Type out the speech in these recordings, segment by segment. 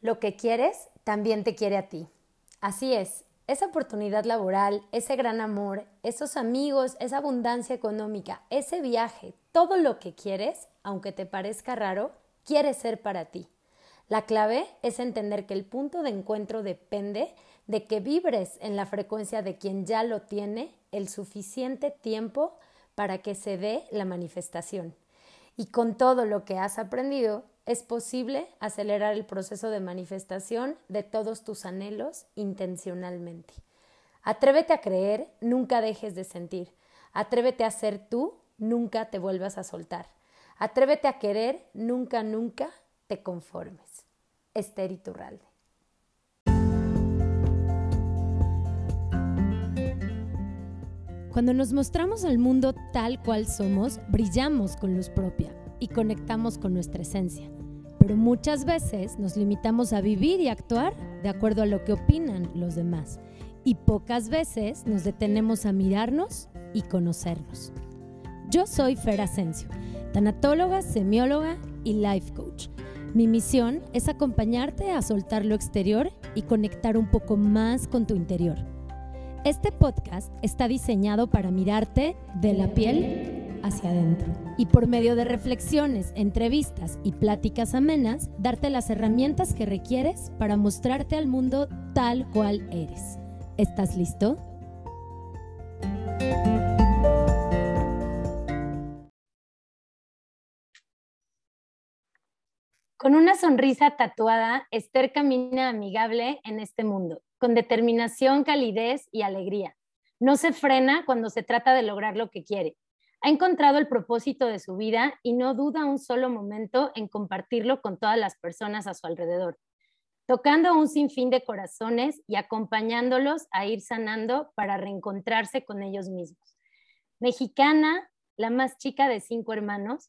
Lo que quieres también te quiere a ti. Así es, esa oportunidad laboral, ese gran amor, esos amigos, esa abundancia económica, ese viaje, todo lo que quieres, aunque te parezca raro, quiere ser para ti. La clave es entender que el punto de encuentro depende de que vibres en la frecuencia de quien ya lo tiene el suficiente tiempo para que se dé la manifestación. Y con todo lo que has aprendido, es posible acelerar el proceso de manifestación de todos tus anhelos intencionalmente. Atrévete a creer, nunca dejes de sentir. Atrévete a ser tú, nunca te vuelvas a soltar. Atrévete a querer, nunca, nunca te conformes. Esther Iturralde. Cuando nos mostramos al mundo tal cual somos, brillamos con luz propia y conectamos con nuestra esencia pero muchas veces nos limitamos a vivir y actuar de acuerdo a lo que opinan los demás y pocas veces nos detenemos a mirarnos y conocernos. Yo soy Fer Asensio, tanatóloga, semióloga y life coach. Mi misión es acompañarte a soltar lo exterior y conectar un poco más con tu interior. Este podcast está diseñado para mirarte de la piel hacia adentro. Y por medio de reflexiones, entrevistas y pláticas amenas, darte las herramientas que requieres para mostrarte al mundo tal cual eres. ¿Estás listo? Con una sonrisa tatuada, Esther camina amigable en este mundo, con determinación, calidez y alegría. No se frena cuando se trata de lograr lo que quiere ha encontrado el propósito de su vida y no duda un solo momento en compartirlo con todas las personas a su alrededor, tocando un sinfín de corazones y acompañándolos a ir sanando para reencontrarse con ellos mismos. Mexicana, la más chica de cinco hermanos,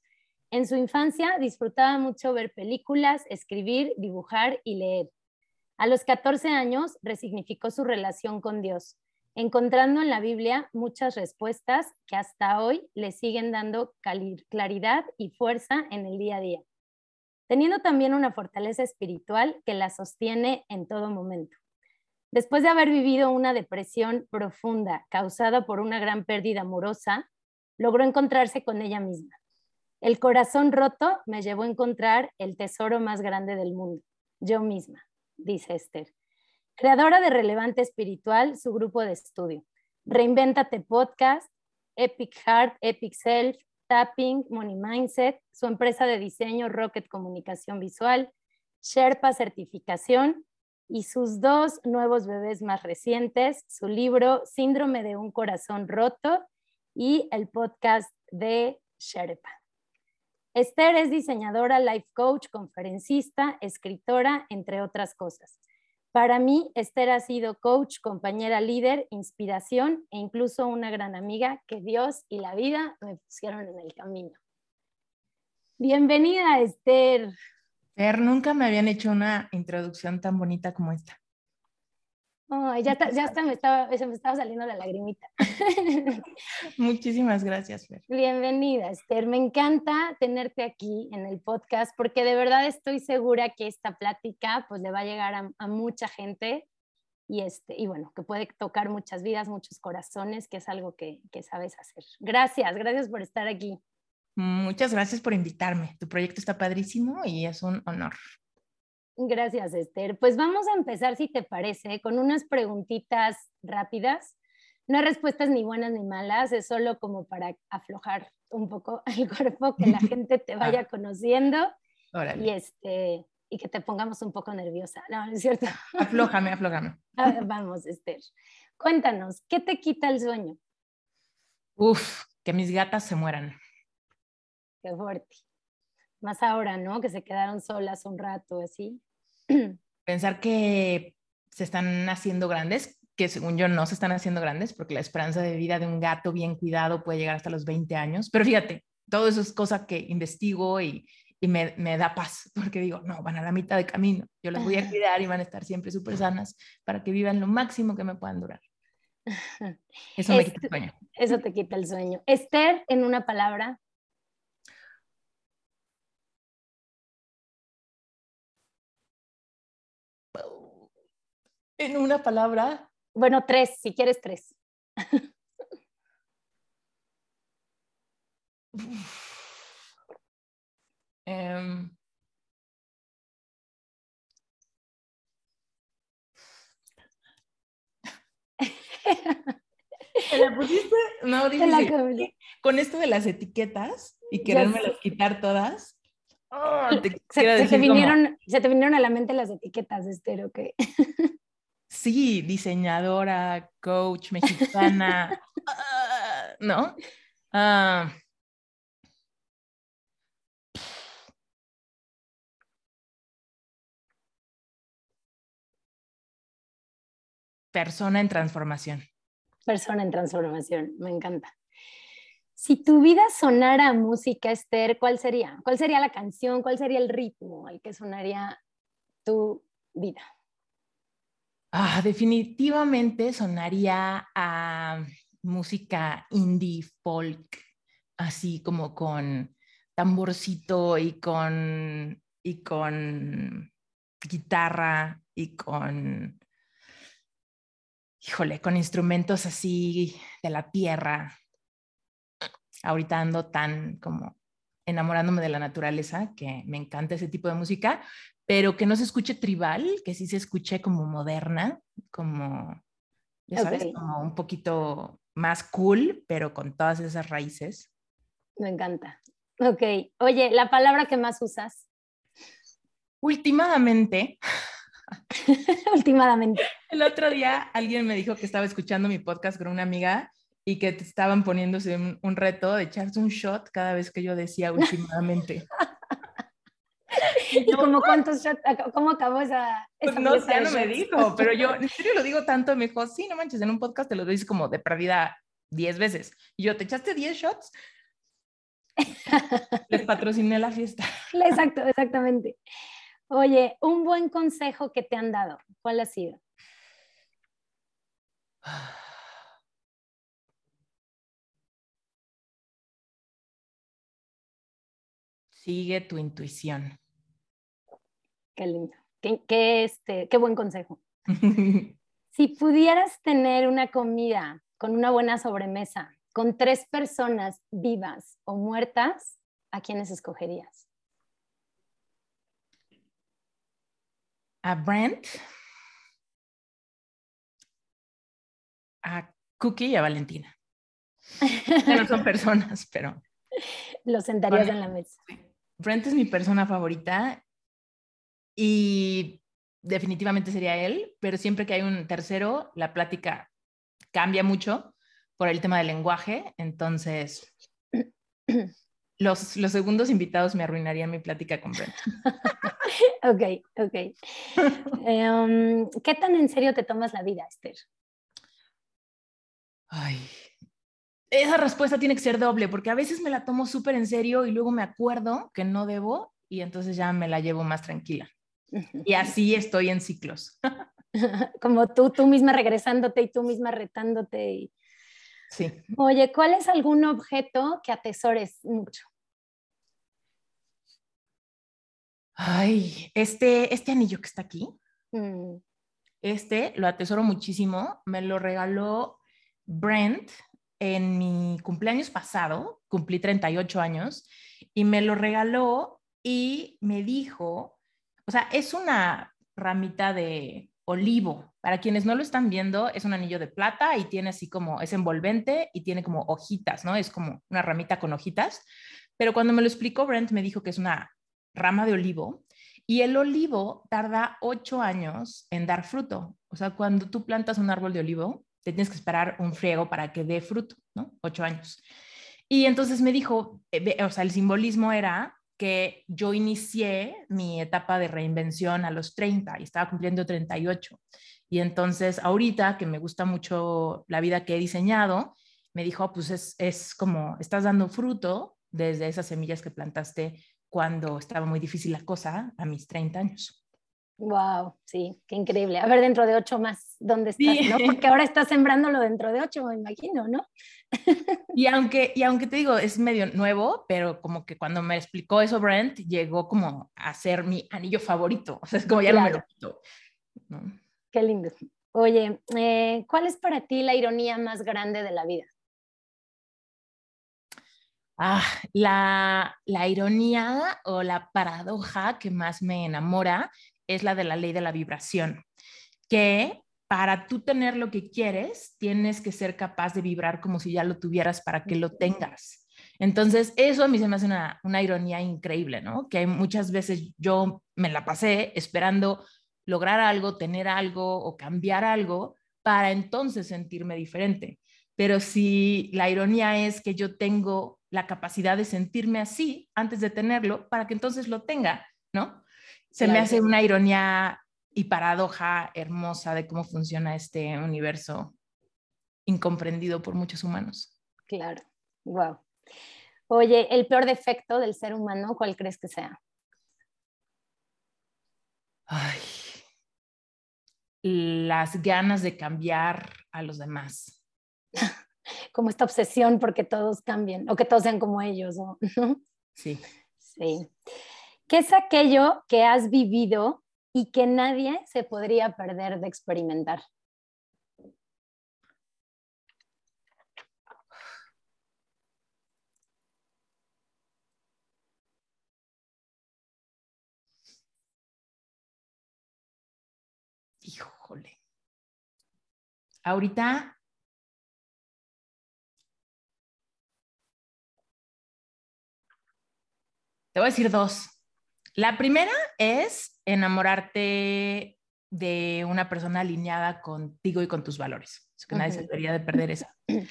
en su infancia disfrutaba mucho ver películas, escribir, dibujar y leer. A los 14 años resignificó su relación con Dios encontrando en la Biblia muchas respuestas que hasta hoy le siguen dando claridad y fuerza en el día a día, teniendo también una fortaleza espiritual que la sostiene en todo momento. Después de haber vivido una depresión profunda causada por una gran pérdida amorosa, logró encontrarse con ella misma. El corazón roto me llevó a encontrar el tesoro más grande del mundo, yo misma, dice Esther creadora de Relevante Espiritual, su grupo de estudio. Reinventate Podcast, Epic Heart, Epic Self, Tapping, Money Mindset, su empresa de diseño Rocket Comunicación Visual, Sherpa Certificación y sus dos nuevos bebés más recientes, su libro Síndrome de un Corazón Roto y el podcast de Sherpa. Esther es diseñadora, life coach, conferencista, escritora, entre otras cosas. Para mí, Esther ha sido coach, compañera líder, inspiración e incluso una gran amiga que Dios y la vida me pusieron en el camino. Bienvenida, Esther. Esther, nunca me habían hecho una introducción tan bonita como esta ya, ya está, me estaba, se me estaba saliendo la lagrimita. Muchísimas gracias, Fer. Bienvenida, Esther. Me encanta tenerte aquí en el podcast porque de verdad estoy segura que esta plática pues le va a llegar a, mucha gente y, este, y bueno, que puede tocar muchas vidas, muchos corazones, que es algo que, que sabes hacer. Gracias, gracias por estar aquí. Muchas gracias por invitarme. Tu proyecto está padrísimo y es un honor. Gracias, Esther. Pues vamos a empezar, si te parece, con unas preguntitas rápidas. No hay respuestas ni buenas ni malas, es solo como para aflojar un poco el cuerpo, que la gente te vaya conociendo y, este, y que te pongamos un poco nerviosa. No, es cierto? Aflójame, aflójame. vamos, Esther. Cuéntanos, ¿qué te quita el sueño? Uf, que mis gatas se mueran. Qué fuerte más ahora, ¿no? Que se quedaron solas un rato, así. Pensar que se están haciendo grandes, que según yo no se están haciendo grandes, porque la esperanza de vida de un gato bien cuidado puede llegar hasta los 20 años. Pero fíjate, todo eso es cosa que investigo y, y me, me, da paz, porque digo, no, van a la mitad de camino, yo las voy a cuidar y van a estar siempre súper sanas para que vivan lo máximo que me puedan durar. Eso me quita el sueño. Eso te quita el sueño. Esther, en una palabra, En una palabra. Bueno, tres, si quieres tres. Em, ¿Te la pusiste? No, difícil. Con esto de las etiquetas y querérmelas quitar todas. Oh, se, te vinieron, se, te vinieron, a la mente las etiquetas, Esther, qué? Sí, diseñadora, coach mexicana, ah, ¿no? Ah. persona en transformación. Persona en transformación, me encanta. Si tu vida sonara música, Esther, ¿cuál sería? ¿Cuál sería la canción? ¿Cuál sería el ritmo al que sonaría tu vida? Ah, definitivamente sonaría a música indie folk, así como con tamborcito y con, y con guitarra y con, híjole, con instrumentos así de la tierra, ahorita ando tan como enamorándome de la naturaleza, que me encanta ese tipo de música, pero que no se escuche tribal, que sí se escuche como moderna, como, ya sabes, como un poquito más cool, pero con todas esas raíces. Me encanta. Ok, oye, la palabra que más usas. Últimamente. Últimamente. El otro día alguien me dijo que estaba escuchando mi podcast con una amiga y que te estaban poniéndose un, reto de echarse un shot cada vez que yo decía últimamente. ¿Y como cuántos shots, cómo acabó esa, pues no sé, no me dijo, pero yo en serio lo digo tanto, me dijo, sí, no manches, en un podcast te lo dices como de perdida 10 veces. Y yo, ¿te echaste 10 shots? Les patrociné la fiesta. Exacto, exactamente. Oye, un buen consejo que te han dado, ¿cuál ha sido? Sigue tu intuición. Qué lindo. Qué, este, qué buen consejo. si pudieras tener una comida con una buena sobremesa, con tres personas vivas o muertas, ¿a quiénes escogerías? A Brent, a Cookie y a Valentina. no son personas, pero... Los sentarías en la mesa. Brent es mi persona favorita y definitivamente sería él, pero siempre que hay un tercero, la plática cambia mucho por el tema del lenguaje, entonces los, los segundos invitados me arruinarían mi plática Brent. ok, ok. Em, ¿Qué tan en serio te tomas la vida, Esther? Ay, esa respuesta tiene que ser doble, porque a veces me la tomo súper en serio y luego me acuerdo que no debo y entonces ya me la llevo más tranquila. Y así estoy en ciclos. Como tú, tú misma regresándote y tú misma retándote. Sí. Oye, ¿cuál es algún objeto que atesores mucho? Ay, este, este anillo que está aquí. Mm. Este lo atesoro muchísimo. Me lo regaló Brent en mi cumpleaños pasado, cumplí 38 años, y me lo regaló y me dijo, o sea, es una ramita de olivo. Para quienes no lo están viendo, es un anillo de plata y tiene así como, es envolvente y tiene como hojitas, ¿no? Es como una ramita con hojitas. Pero cuando me lo explicó Brent, me dijo que es una rama de olivo y el olivo tarda ocho años en dar fruto. O sea, cuando tú plantas un árbol de olivo, te tienes que esperar un friego para que dé fruto, ¿no? Ocho años. Y entonces me dijo, eh, o sea, el simbolismo era que yo inicié mi etapa de reinvención a los 30 y estaba cumpliendo 38. Y entonces ahorita que me gusta mucho la vida que he diseñado, me dijo, pues es, es como, estás dando fruto desde esas semillas que plantaste cuando estaba muy difícil la cosa a mis 30 años. Wow, sí, qué increíble. A ver, dentro de ocho más, ¿dónde estás? ¿no? Porque ahora estás sembrándolo dentro de ocho, me imagino, ¿no? Y aunque, y aunque te digo, es medio nuevo, pero como que cuando me explicó eso Brent, llegó como a ser mi anillo favorito. O sea, es como ya lo me lo quito. Qué lindo. Oye, eh, ¿cuál es para ti la ironía más grande de la vida? Ah, la, la ironía o la paradoja que más me enamora es la de la ley de la vibración, que para tú tener lo que quieres, tienes que ser capaz de vibrar como si ya lo tuvieras para que lo tengas. Entonces, eso a mí se me hace una, una ironía increíble, ¿no? Que muchas veces yo me la pasé esperando lograr algo, tener algo o cambiar algo para entonces sentirme diferente. Pero si la ironía es que yo tengo la capacidad de sentirme así antes de tenerlo, para que entonces lo tenga, ¿no? Se me hace una ironía y paradoja hermosa de cómo funciona este universo incomprendido por muchos humanos. Claro, wow. Oye, el peor defecto del ser humano, ¿cuál crees que sea? Ay, las ganas de cambiar a los demás. como esta obsesión porque todos cambien o que todos sean como ellos. ¿no? Sí. Sí. ¿Qué es aquello que has vivido y que nadie se podría perder de experimentar? Híjole. Ahorita Te voy a decir dos. La primera es enamorarte de una persona alineada contigo y con tus valores. Es que nadie se debería de perder esa.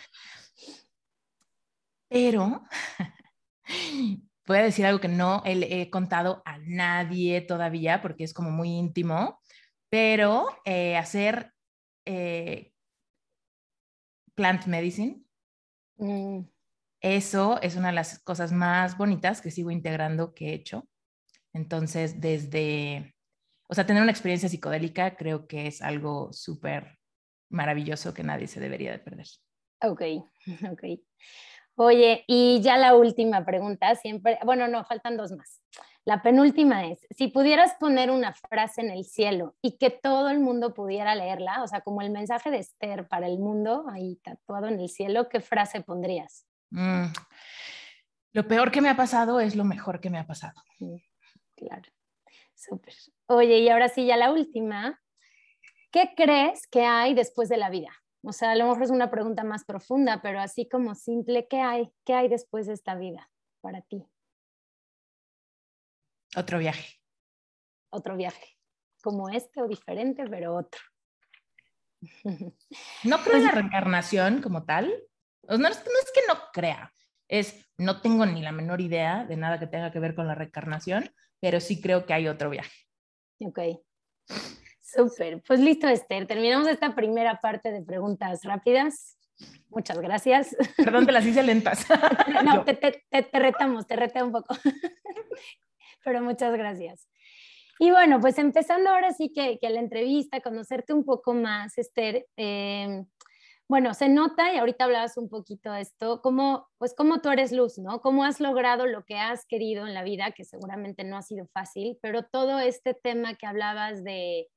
Pero voy a decir algo que no he, contado a nadie todavía porque es como muy íntimo, pero eh, hacer eh, plant medicine. Mm. Eso es una de las cosas más bonitas que sigo integrando que he hecho. Entonces, desde, o sea, tener una experiencia psicodélica creo que es algo súper maravilloso que nadie se debería de perder. Ok, ok. Oye, y ya la última pregunta, siempre, bueno, no, faltan dos más. La penúltima es, si pudieras poner una frase en el cielo y que todo el mundo pudiera leerla, o sea, como el mensaje de Esther para el mundo, ahí tatuado en el cielo, ¿qué frase pondrías? Mm. Lo peor que me ha pasado es lo mejor que me ha pasado. Claro, súper. Oye, y ahora sí, ya la última. ¿Qué crees que hay después de la vida? O sea, a lo mejor es una pregunta más profunda, pero así como simple, ¿qué hay? ¿Qué hay después de esta vida para ti? Otro viaje. Otro viaje, como este o diferente, pero otro. No creo en la reencarnación como tal, no, es, que no crea, es no tengo ni la menor idea de nada que tenga que ver con la reencarnación, pero sí creo que hay otro viaje. Ok. Súper. Pues listo, Esther. Terminamos esta primera parte de preguntas rápidas. Muchas gracias. Perdón, te las hice lentas. no, te, te, te, retamos, te reté un poco. Pero muchas gracias. Y bueno, pues empezando ahora sí que, que la entrevista, conocerte un poco más, Esther. Eh, bueno, se nota, y ahorita hablabas un poquito de esto, cómo, pues cómo tú eres luz, ¿no? Cómo has logrado lo que has querido en la vida, que seguramente no ha sido fácil, pero todo este tema que hablabas de,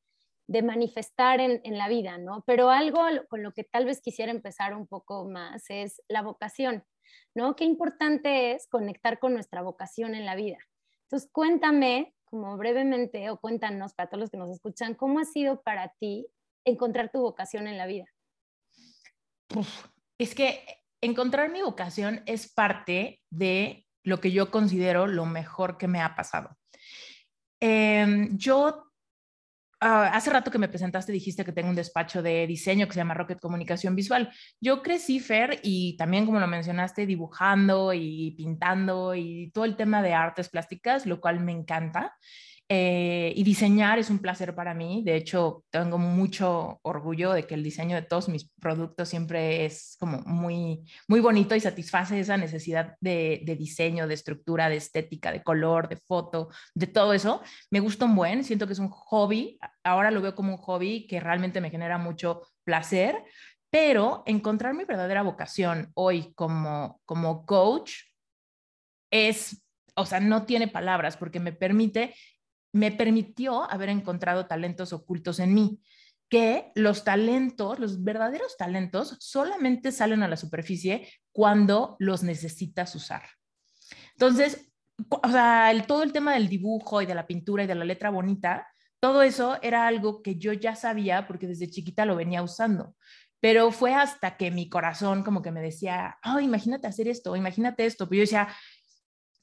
manifestar en, en, la vida, ¿no? Pero algo con lo que tal vez quisiera empezar un poco más es la vocación, ¿no? Qué importante es conectar con nuestra vocación en la vida. Entonces, cuéntame, como brevemente, o cuéntanos para todos los que nos escuchan, ¿cómo ha sido para ti encontrar tu vocación en la vida? Es que encontrar mi vocación es parte de lo que yo considero lo mejor que me ha pasado. Em, yo, ah, hace rato que me presentaste, dijiste que tengo un despacho de diseño que se llama Rocket Comunicación Visual. Yo crecí, Fer, y también, como lo mencionaste, dibujando y pintando y todo el tema de artes plásticas, lo cual me encanta. Eh, y diseñar es un placer para mí. De hecho, tengo mucho orgullo de que el diseño de todos mis productos siempre es como muy, muy bonito y satisface esa necesidad de, de diseño, de estructura, de estética, de color, de foto, de todo eso. Me gusta un buen, siento que es un hobby. Ahora lo veo como un hobby que realmente me genera mucho placer, pero encontrar mi verdadera vocación hoy como, como coach es, o sea, no tiene palabras porque me permite me permitió haber encontrado talentos ocultos en mí, que los talentos, los verdaderos talentos, solamente salen a la superficie cuando los necesitas usar. Entonces, todo el tema del dibujo y de la pintura y de la letra bonita, todo eso era algo que yo ya sabía porque desde chiquita lo venía usando. Pero fue hasta que mi corazón como que me decía, oh, imagínate hacer esto, imagínate esto. Pero yo decía,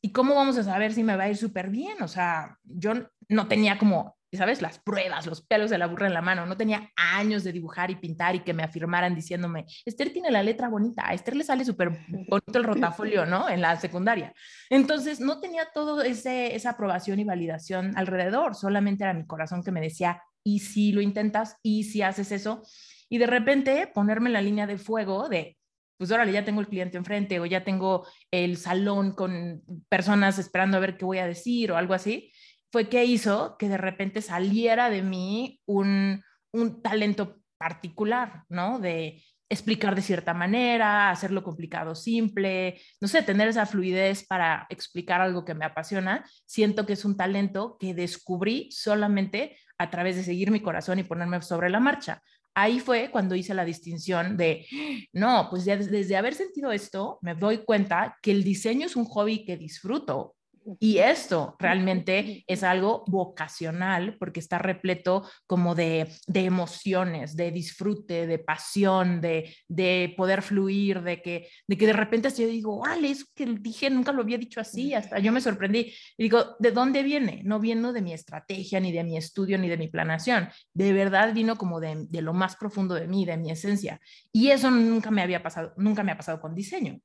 ¿y cómo vamos a saber si me va a ir súper bien? O sea, yo no tenía como ¿sabes? Las pruebas, los pelos de la burra en la mano. No tenía años de dibujar y pintar y que me afirmaran diciéndome, Esther tiene la letra bonita, a Esther le sale súper bonito el rotafolio, ¿no? En la secundaria. Entonces, no tenía todo ese, esa aprobación y validación alrededor, solamente era mi corazón que me decía, ¿y si lo intentas? ¿Y si haces eso? Y de repente ponerme en la línea de fuego de, pues órale, ya tengo el cliente enfrente o ya tengo el salón con personas esperando a ver qué voy a decir o algo así fue que hizo que de repente saliera de mí un, un talento particular, ¿no? De explicar de cierta manera, hacerlo complicado simple, no sé, tener esa fluidez para explicar algo que me apasiona, siento que es un talento que descubrí solamente a través de seguir mi corazón y ponerme sobre la marcha. Ahí fue cuando hice la distinción de, no, pues ya desde haber sentido esto, me doy cuenta que el diseño es un hobby que disfruto y esto realmente es algo vocacional porque está repleto como de, emociones, de disfrute, de pasión, de, de, poder fluir, de que, de que de repente así yo digo, órale, eso que dije nunca lo había dicho así, hasta yo me sorprendí. Y digo, ¿de dónde viene? No viene de mi estrategia, ni de mi estudio, ni de mi planeación. De verdad vino como de, de lo más profundo de mí, de mi esencia. Y eso nunca me había pasado, nunca me ha pasado con diseño,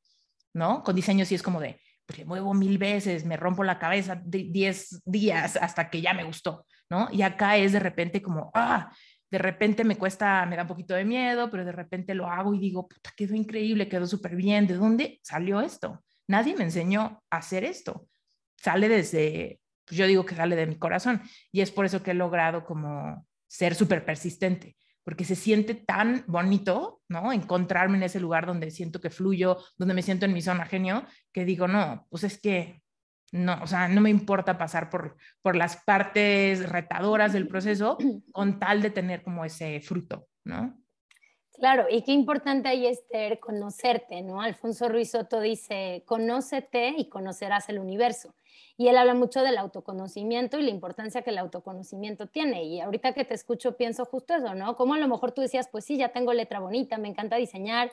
¿no? Con diseño sí es como de, pues le muevo mil veces, me rompo la cabeza 10 días hasta que ya me gustó, ¿no? Y acá es de repente como, ah, de repente me cuesta, me da un poquito de miedo, pero de repente lo hago y digo, puta, quedó increíble, quedó súper bien, ¿de dónde salió esto? Nadie me enseñó a hacer esto. Sale desde, pues yo digo que sale de mi corazón y es por eso que he logrado como ser súper persistente porque se siente tan bonito, ¿no? Encontrarme en ese lugar donde siento que fluyo, donde me siento en mi zona genio, que digo, no, pues es que no, o sea, no me importa pasar por, por las partes retadoras del proceso con tal de tener como ese fruto, ¿no? Claro, y qué importante ahí, Esther, conocerte, ¿no? Alfonso Ruiz Soto dice, conócete y conocerás el universo. Y él habla mucho del autoconocimiento y la importancia que el autoconocimiento tiene. Y ahorita que te escucho pienso justo eso, ¿no? Como a lo mejor tú decías, pues sí, ya tengo letra bonita, me encanta diseñar,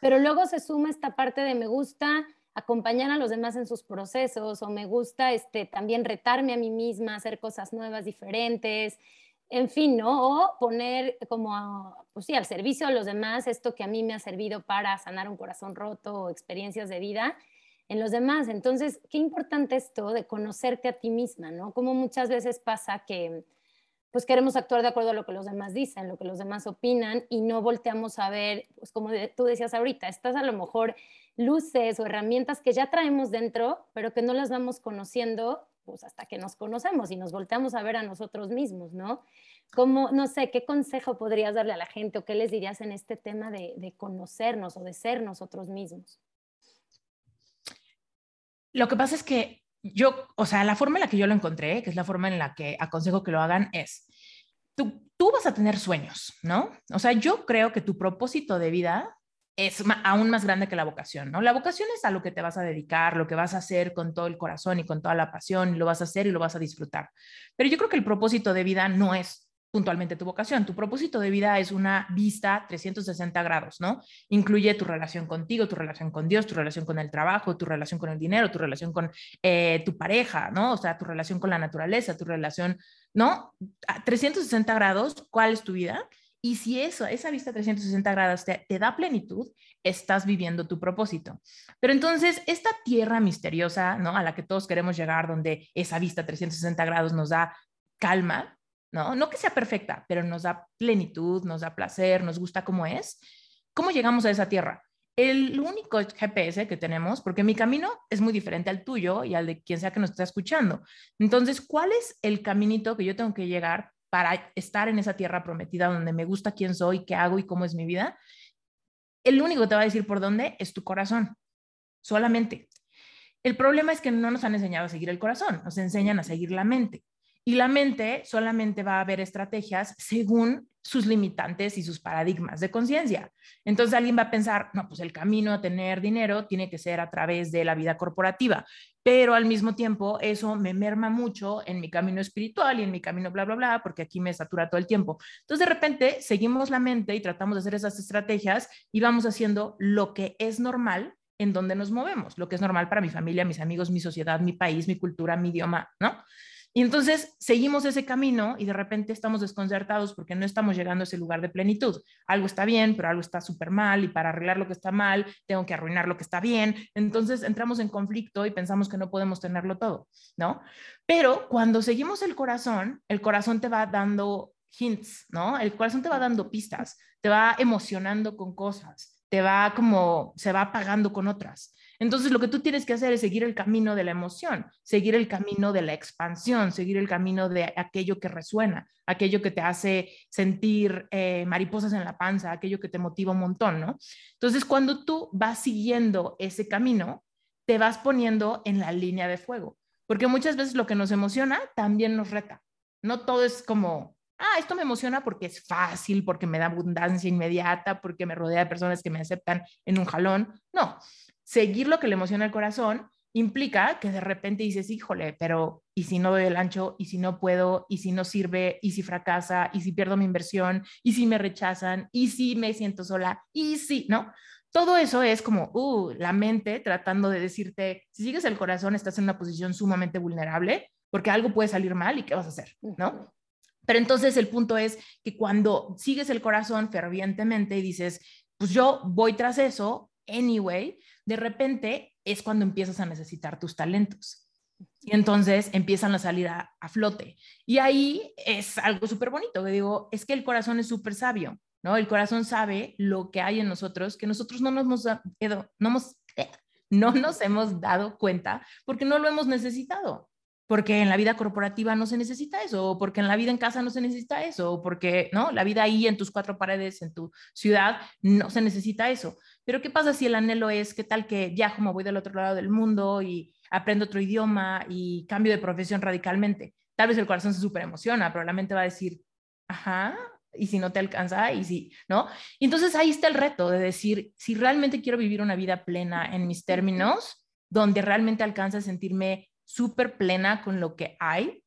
pero luego se suma esta parte de me gusta acompañar a los demás en sus procesos o me gusta este, también retarme a mí misma, hacer cosas nuevas, diferentes, en fin, ¿no? O poner como, pues sí, al servicio de los demás esto que a mí me ha servido para sanar un corazón roto o experiencias de vida en los demás. Entonces, qué importante esto de conocerte a ti misma, ¿no? Como muchas veces pasa que pues queremos actuar de acuerdo a lo que los demás dicen, lo que los demás opinan y no volteamos a ver, pues como tú decías ahorita, estas a lo mejor luces o herramientas que ya traemos dentro, pero que no las vamos conociendo pues hasta que nos conocemos y nos volteamos a ver a nosotros mismos, ¿no? Como, no sé, ¿qué consejo podrías darle a la gente o qué les dirías en este tema de, de conocernos o de ser nosotros mismos? Lo que pasa es que yo, o sea, la forma en la que yo lo encontré, que es la forma en la que aconsejo que lo hagan, es, tú, tú vas a tener sueños, ¿no? O sea, yo creo que tu propósito de vida es aún más grande que la vocación, ¿no? La vocación es a lo que te vas a dedicar, lo que vas a hacer con todo el corazón y con toda la pasión, lo vas a hacer y lo vas a disfrutar. Pero yo creo que el propósito de vida no es puntualmente tu vocación. Tu propósito de vida es una vista 360 grados, ¿no? Incluye tu relación contigo, tu relación con Dios, tu relación con el trabajo, tu relación con el dinero, tu relación con eh, tu pareja, ¿no? O sea, tu relación con la naturaleza, tu relación, ¿no? A 360 grados, ¿cuál es tu vida? Y si eso, esa vista 360 grados te, da plenitud, estás viviendo tu propósito. Pero entonces, esta tierra misteriosa, ¿no? A la que todos queremos llegar, donde esa vista 360 grados nos da calma, ¿no? No que sea perfecta, pero nos da plenitud, nos da placer, nos gusta como es. ¿Cómo llegamos a esa tierra? El único GPS que tenemos, porque mi camino es muy diferente al tuyo y al de quien sea que nos esté escuchando. Entonces, ¿cuál es el caminito que yo tengo que llegar para estar en esa tierra prometida donde me gusta quién soy, qué hago y cómo es mi vida? El único que te va a decir por dónde es tu corazón, solamente. El problema es que no nos han enseñado a seguir el corazón, nos enseñan a seguir la mente. Y la mente solamente va a ver estrategias según sus limitantes y sus paradigmas de conciencia. Entonces alguien va a pensar, no, pues el camino a tener dinero tiene que ser a través de la vida corporativa, pero al mismo tiempo eso me merma mucho en mi camino espiritual y en mi camino bla, bla, bla, porque aquí me satura todo el tiempo. Entonces de repente seguimos la mente y tratamos de hacer esas estrategias y vamos haciendo lo que es normal en donde nos movemos, lo que es normal para mi familia, mis amigos, mi sociedad, mi país, mi cultura, mi idioma, ¿no? Y entonces seguimos ese camino y de repente estamos desconcertados porque no estamos llegando a ese lugar de plenitud. Algo está bien, pero algo está súper mal y para arreglar lo que está mal tengo que arruinar lo que está bien. Entonces entramos en conflicto y pensamos que no podemos tenerlo todo, ¿no? Pero cuando seguimos el corazón, el corazón te va dando hints, ¿no? El corazón te va dando pistas, te va emocionando con cosas, te va como, se va apagando con otras. Entonces, lo que tú tienes que hacer es seguir el camino de la emoción, seguir el camino de la expansión, seguir el camino de aquello que resuena, aquello que te hace sentir eh, mariposas en la panza, aquello que te motiva un montón, ¿no? Entonces, cuando tú vas siguiendo ese camino, te vas poniendo en la línea de fuego, porque muchas veces lo que nos emociona también nos reta. No todo es como, ah, esto me emociona porque es fácil, porque me da abundancia inmediata, porque me rodea de personas que me aceptan en un jalón. No, seguir lo que le emociona el corazón implica que de repente dices, híjole, pero ¿y si no doy el ancho? ¿Y si no puedo? ¿Y si no sirve? ¿Y si fracasa? ¿Y si pierdo mi inversión? ¿Y si me rechazan? ¿Y si me siento sola? ¿Y si, no? Todo eso es como, uh, la mente tratando de decirte, si sigues el corazón, estás en una posición sumamente vulnerable porque algo puede salir mal y ¿qué vas a hacer? ¿No? Pero entonces el punto es que cuando sigues el corazón fervientemente y dices, pues yo voy tras eso, anyway, de repente es cuando empiezas a necesitar tus talentos. Y entonces empiezan a salir a, flote. Y ahí es algo súper bonito, que digo, es que el corazón es súper sabio, ¿no? El corazón sabe lo que hay en nosotros, que nosotros no nos hemos, no, hemos, no nos hemos dado cuenta porque no lo hemos necesitado porque en la vida corporativa no se necesita eso, o porque en la vida en casa no se necesita eso, o porque, ¿no? La vida ahí en tus cuatro paredes, en tu ciudad, no se necesita eso. Pero ¿qué pasa si el anhelo es, qué tal que viajo, me voy del otro lado del mundo y aprendo otro idioma y cambio de profesión radicalmente? Tal vez el corazón se súper emociona, pero la mente va a decir, ajá, y si no te alcanza, y si, ¿no? Y entonces ahí está el reto de decir, si realmente quiero vivir una vida plena en mis términos, donde realmente alcanza a sentirme súper plena con lo que hay.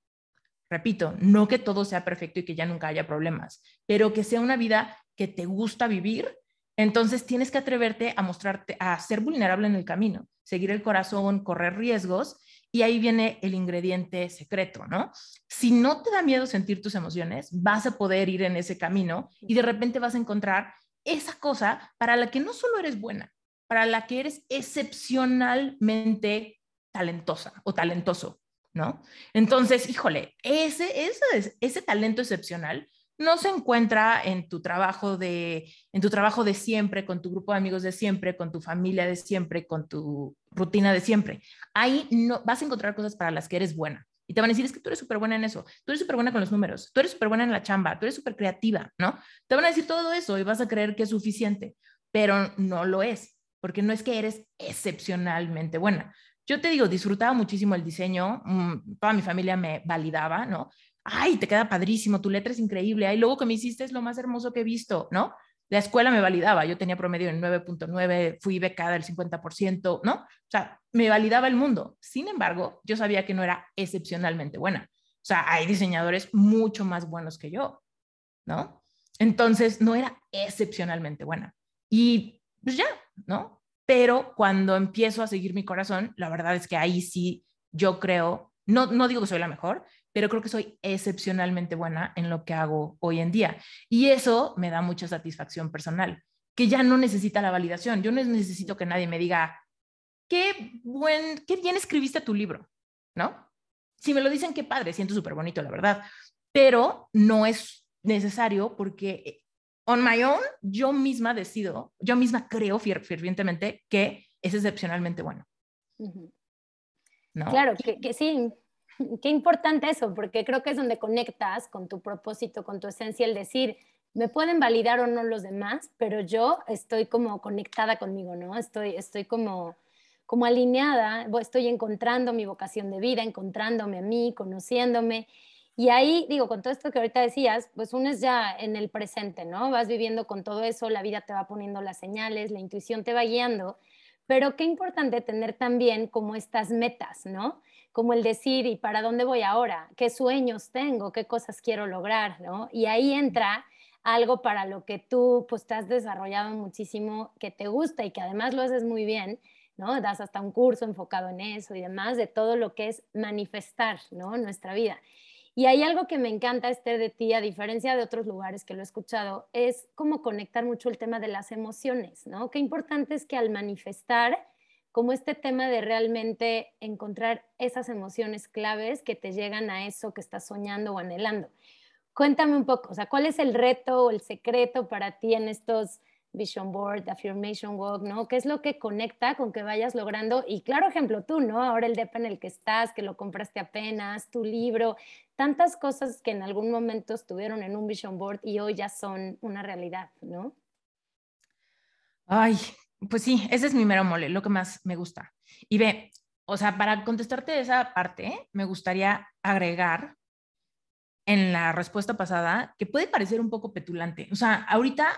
Repito, no que todo sea perfecto y que ya nunca haya problemas, pero que sea una vida que te gusta vivir. Entonces tienes que atreverte a mostrarte, a ser vulnerable en el camino, seguir el corazón, correr riesgos y ahí viene el ingrediente secreto, ¿no? Si no te da miedo sentir tus emociones, vas a poder ir en ese camino y de repente vas a encontrar esa cosa para la que no solo eres buena, para la que eres excepcionalmente talentosa o talentoso, ¿no? Entonces, híjole, ese, ese, ese talento excepcional no se encuentra en tu trabajo de en tu trabajo de siempre, con tu grupo de amigos de siempre, con tu familia de siempre, con tu rutina de siempre. Ahí no vas a encontrar cosas para las que eres buena. Y te van a decir, es que tú eres súper buena en eso, tú eres súper buena con los números, tú eres súper buena en la chamba, tú eres súper creativa, ¿no? Te van a decir todo eso y vas a creer que es suficiente, pero no lo es, porque no es que eres excepcionalmente buena. Yo te digo, disfrutaba muchísimo el diseño, mm, toda mi familia me validaba, ¿no? Ay, te queda padrísimo, tu letra es increíble, ay, luego que me hiciste es lo más hermoso que he visto, ¿no? La escuela me validaba, yo tenía promedio en 9.9, fui becada el 50%, ¿no? O sea, me validaba el mundo. Sin embargo, yo sabía que no era excepcionalmente buena. O sea, hay diseñadores mucho más buenos que yo, ¿no? Entonces, no era excepcionalmente buena. Y pues ya, ¿no? pero cuando empiezo a seguir mi corazón, la verdad es que ahí sí yo creo, no, no digo que soy la mejor, pero creo que soy excepcionalmente buena en lo que hago hoy en día. Y eso me da mucha satisfacción personal, que ya no necesita la validación. Yo no necesito que nadie me diga, qué, buen, qué bien escribiste tu libro, ¿no? Si me lo dicen, qué padre, siento súper bonito, la verdad. Pero no es necesario porque on my own, yo misma decido, yo misma creo fervientemente que es excepcionalmente bueno. ¿No? Claro, que, sí, qué importante eso, porque creo que es donde conectas con tu propósito, con tu esencia, el decir, me pueden validar o no los demás, pero yo estoy como conectada conmigo, ¿no? Estoy, estoy como, como alineada, estoy encontrando mi vocación de vida, encontrándome a mí, conociéndome Y ahí, digo, con todo esto que ahorita decías, pues uno es ya en el presente, ¿no? Vas viviendo con todo eso, la vida te va poniendo las señales, la intuición te va guiando, pero qué importante tener también como estas metas, ¿no? Como el decir, ¿y para dónde voy ahora? ¿Qué sueños tengo? ¿Qué cosas quiero lograr? ¿no? Y ahí entra algo para lo que tú pues te has desarrollado muchísimo, que te gusta y que además lo haces muy bien, ¿no? Das hasta un curso enfocado en eso y demás, de todo lo que es manifestar, ¿no? Nuestra vida. Y hay algo que me encanta, Esther, de ti, a diferencia de otros lugares que lo he escuchado, es como conectar mucho el tema de las emociones, ¿no? Qué importante es que al manifestar, como este tema de realmente encontrar esas emociones claves que te llegan a eso que estás soñando o anhelando. Cuéntame un poco, o sea, ¿cuál es el reto o el secreto para ti en estos Vision Board, Affirmation Walk, ¿no? ¿Qué es lo que conecta con que vayas logrando? Y claro ejemplo tú, ¿no? Ahora el DEPA en el que estás, que lo compraste apenas, tu libro, tantas cosas que en algún momento estuvieron en un Vision Board y hoy ya son una realidad, ¿no? Ay, pues sí, ese es mi mero mole, lo que más me gusta. Y ve, o sea, para contestarte esa parte, me gustaría agregar en la respuesta pasada que puede parecer un poco petulante. O sea, ahorita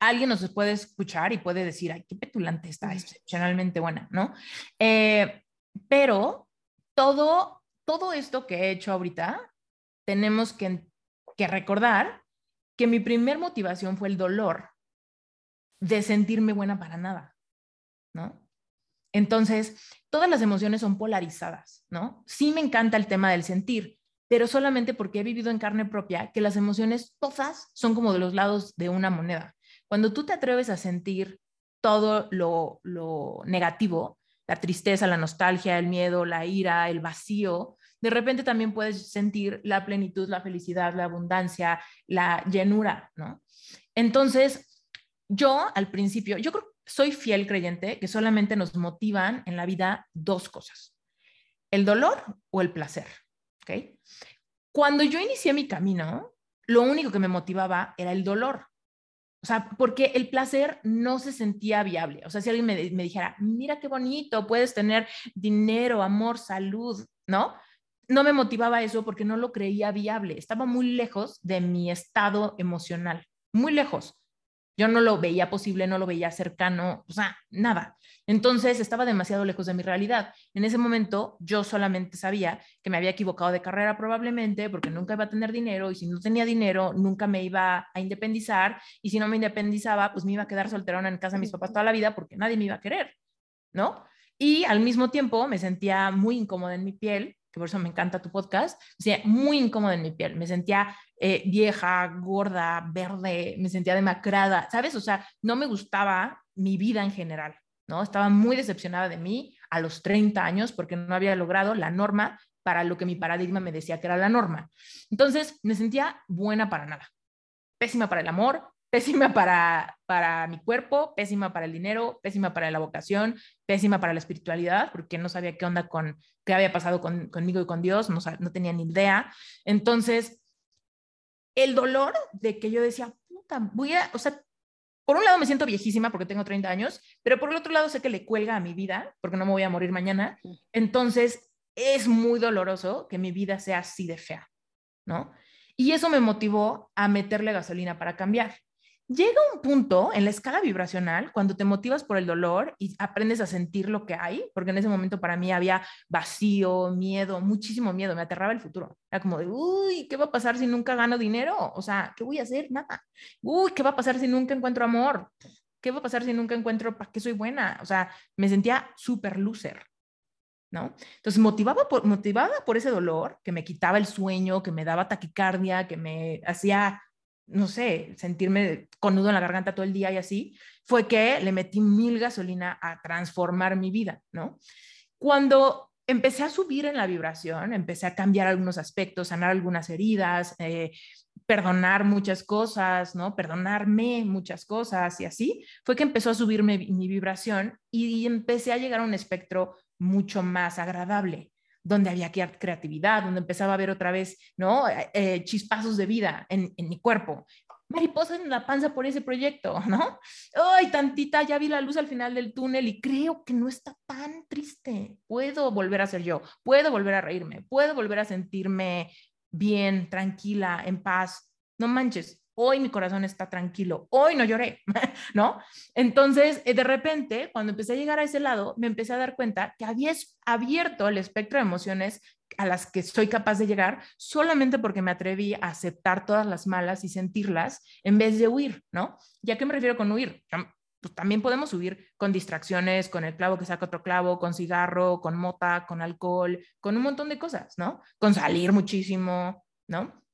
alguien nos puede escuchar y puede decir, ay, qué petulante está, excepcionalmente buena, ¿no? Eh, pero todo, todo esto que he hecho ahorita, tenemos que, que recordar que mi primer motivación fue el dolor de sentirme buena para nada, ¿no? Entonces, todas las emociones son polarizadas, ¿no? Sí me encanta el tema del sentir, pero solamente porque he vivido en carne propia que las emociones todas son como de los lados de una moneda. Cuando tú te atreves a sentir todo lo, negativo, la tristeza, la nostalgia, el miedo, la ira, el vacío, de repente también puedes sentir la plenitud, la felicidad, la abundancia, la llenura, ¿no? Entonces, yo al principio, yo creo, soy fiel creyente que solamente nos motivan en la vida dos cosas, el dolor o el placer. Cuando yo inicié mi camino, lo único que me motivaba era el dolor. O sea, porque el placer no se sentía viable. O sea, si alguien me, dijera, mira qué bonito, puedes tener dinero, amor, salud, ¿no? No me motivaba eso porque no lo creía viable. Estaba muy lejos de mi estado emocional, muy lejos. Yo no lo veía posible, no lo veía cercano, o sea, nada. Entonces estaba demasiado lejos de mi realidad. En ese momento yo solamente sabía que me había equivocado de carrera probablemente porque nunca iba a tener dinero y si no tenía dinero nunca me iba a independizar y si no me independizaba pues me iba a quedar solterona en casa de mis papás toda la vida porque nadie me iba a querer, ¿no? Y al mismo tiempo me sentía muy incómoda en mi piel que por eso me encanta tu podcast, me muy incómoda en mi piel, me sentía eh, vieja, gorda, verde, me sentía demacrada, ¿sabes? O sea, no me gustaba mi vida en general, ¿no? Estaba muy decepcionada de mí a los 30 años porque no había logrado la norma para lo que mi paradigma me decía que era la norma. Entonces, me sentía buena para nada, pésima para el amor, pésima para, para mi cuerpo, pésima para el dinero, pésima para la vocación, pésima para la espiritualidad, porque no sabía qué onda con, qué había pasado con, conmigo y con Dios, no, no tenía ni idea. Entonces, el dolor de que yo decía, puta, voy a, o sea, por un lado me siento viejísima porque tengo 30 años, pero por el otro lado sé que le cuelga a mi vida porque no me voy a morir mañana. Entonces, es muy doloroso que mi vida sea así de fea, ¿no? Y eso me motivó a meterle gasolina para cambiar. Llega un punto en la escala vibracional cuando te motivas por el dolor y aprendes a sentir lo que hay, porque en ese momento para mí había vacío, miedo, muchísimo miedo, me aterraba el futuro. Era como de, uy, ¿qué va a pasar si nunca gano dinero? O sea, ¿qué voy a hacer? Nada. Uy, ¿qué va a pasar si nunca encuentro amor? ¿Qué va a pasar si nunca encuentro para qué soy buena? O sea, me sentía súper loser. ¿No? Entonces, motivaba por, motivada por ese dolor que me quitaba el sueño, que me daba taquicardia, que me hacía no sé, sentirme con nudo en la garganta todo el día y así, fue que le metí mil gasolina a transformar mi vida, ¿no? Cuando empecé a subir en la vibración, empecé a cambiar algunos aspectos, sanar algunas heridas, eh, perdonar muchas cosas, ¿no? Perdonarme muchas cosas y así, fue que empezó a subirme mi vibración y empecé a llegar a un espectro mucho más agradable donde había creatividad, donde empezaba a ver otra vez, ¿no? Eh, eh, chispazos de vida en, mi cuerpo. Mariposas en la panza por ese proyecto, ¿no? Ay, tantita, ya vi la luz al final del túnel y creo que no está tan triste. Puedo volver a ser yo, puedo volver a reírme, puedo volver a sentirme bien, tranquila, en paz. No manches, hoy mi corazón está tranquilo, hoy no lloré, ¿no? Entonces, eh, de repente, cuando empecé a llegar a ese lado, me empecé a dar cuenta que había abierto el espectro de emociones a las que soy capaz de llegar solamente porque me atreví a aceptar todas las malas y sentirlas en vez de huir, ¿no? ¿Ya qué me refiero con huir? Pues también podemos huir con distracciones, con el clavo que saca otro clavo, con cigarro, con mota, con alcohol, con un montón de cosas, ¿no? Con salir muchísimo, ¿no?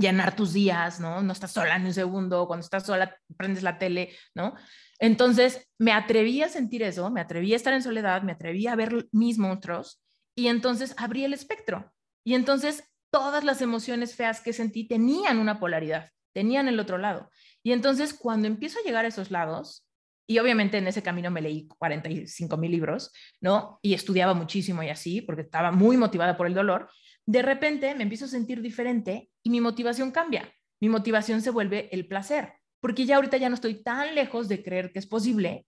Llenar tus días, ¿no? No estás sola en un segundo, cuando estás sola prendes la tele, ¿no? Entonces me atreví a sentir eso, me atreví a estar en soledad, me atreví a ver mis monstruos y entonces abrí el espectro. Y entonces todas las emociones feas que sentí tenían una polaridad, tenían el otro lado. Y entonces cuando empiezo a llegar a esos lados, y obviamente en ese camino me leí 45 mil libros, ¿no? Y estudiaba muchísimo y así, porque estaba muy motivada por el dolor, de repente me empiezo a sentir diferente y mi motivación cambia. Mi motivación se vuelve el placer, porque ya ahorita ya no estoy tan lejos de creer que es posible,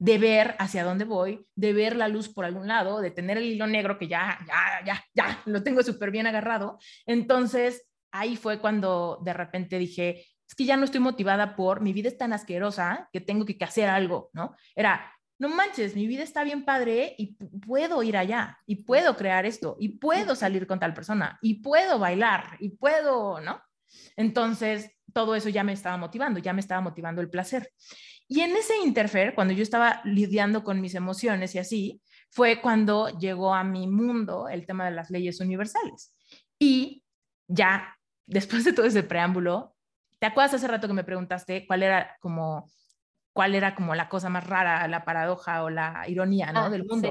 de ver hacia dónde voy, de ver la luz por algún lado, de tener el hilo negro que ya, ya, ya, ya, lo tengo súper bien agarrado. Entonces, ahí fue cuando de repente dije, es que ya no estoy motivada por mi vida es tan asquerosa que tengo que hacer algo, ¿no? Era, no manches, mi vida está bien padre y puedo ir allá y puedo crear esto y puedo salir con tal persona y puedo bailar y puedo, ¿no? Entonces, todo eso ya me estaba motivando, ya me estaba motivando el placer. Y en ese interfer, cuando yo estaba lidiando con mis emociones y así, fue cuando llegó a mi mundo el tema de las leyes universales. Y ya, después de todo ese preámbulo, ¿te acuerdas hace rato que me preguntaste cuál era como cuál era como la cosa más rara, la paradoja o la ironía ¿no? Ah, del mundo.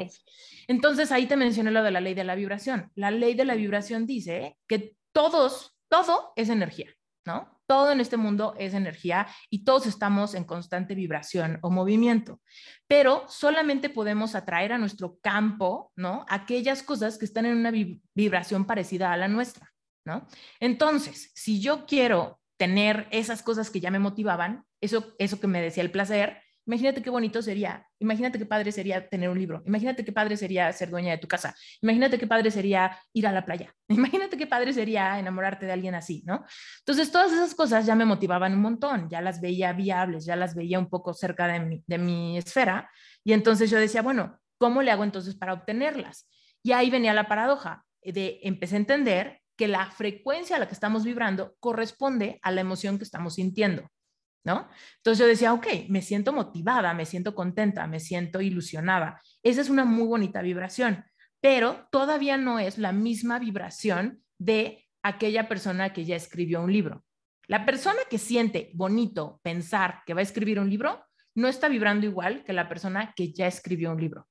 Entonces ahí te mencioné lo de la ley de la vibración. La ley de la vibración dice que todos, todo es energía, ¿no? Todo en este mundo es energía y todos estamos en constante vibración o movimiento, pero solamente podemos atraer a nuestro campo, ¿no? Aquellas cosas que están en una vibración parecida a la nuestra, ¿no? Entonces, si yo quiero tener esas cosas que ya me motivaban, eso, eso que me decía el placer, imagínate qué bonito sería, imagínate qué padre sería tener un libro, imagínate qué padre sería ser dueña de tu casa, imagínate qué padre sería ir a la playa, imagínate qué padre sería enamorarte de alguien así, ¿no? Entonces, todas esas cosas ya me motivaban un montón, ya las veía viables, ya las veía un poco cerca de mi, de mi esfera, y entonces yo decía, bueno, ¿cómo le hago entonces para obtenerlas? Y ahí venía la paradoja de empecé a entender que la frecuencia a la que estamos vibrando corresponde a la emoción que estamos sintiendo, ¿no? Entonces yo decía, ok, me siento motivada, me siento contenta, me siento ilusionada. Esa es una muy bonita vibración, pero todavía no es la misma vibración de aquella persona que ya escribió un libro. La persona que siente bonito pensar que va a escribir un libro no está vibrando igual que la persona que ya escribió un libro.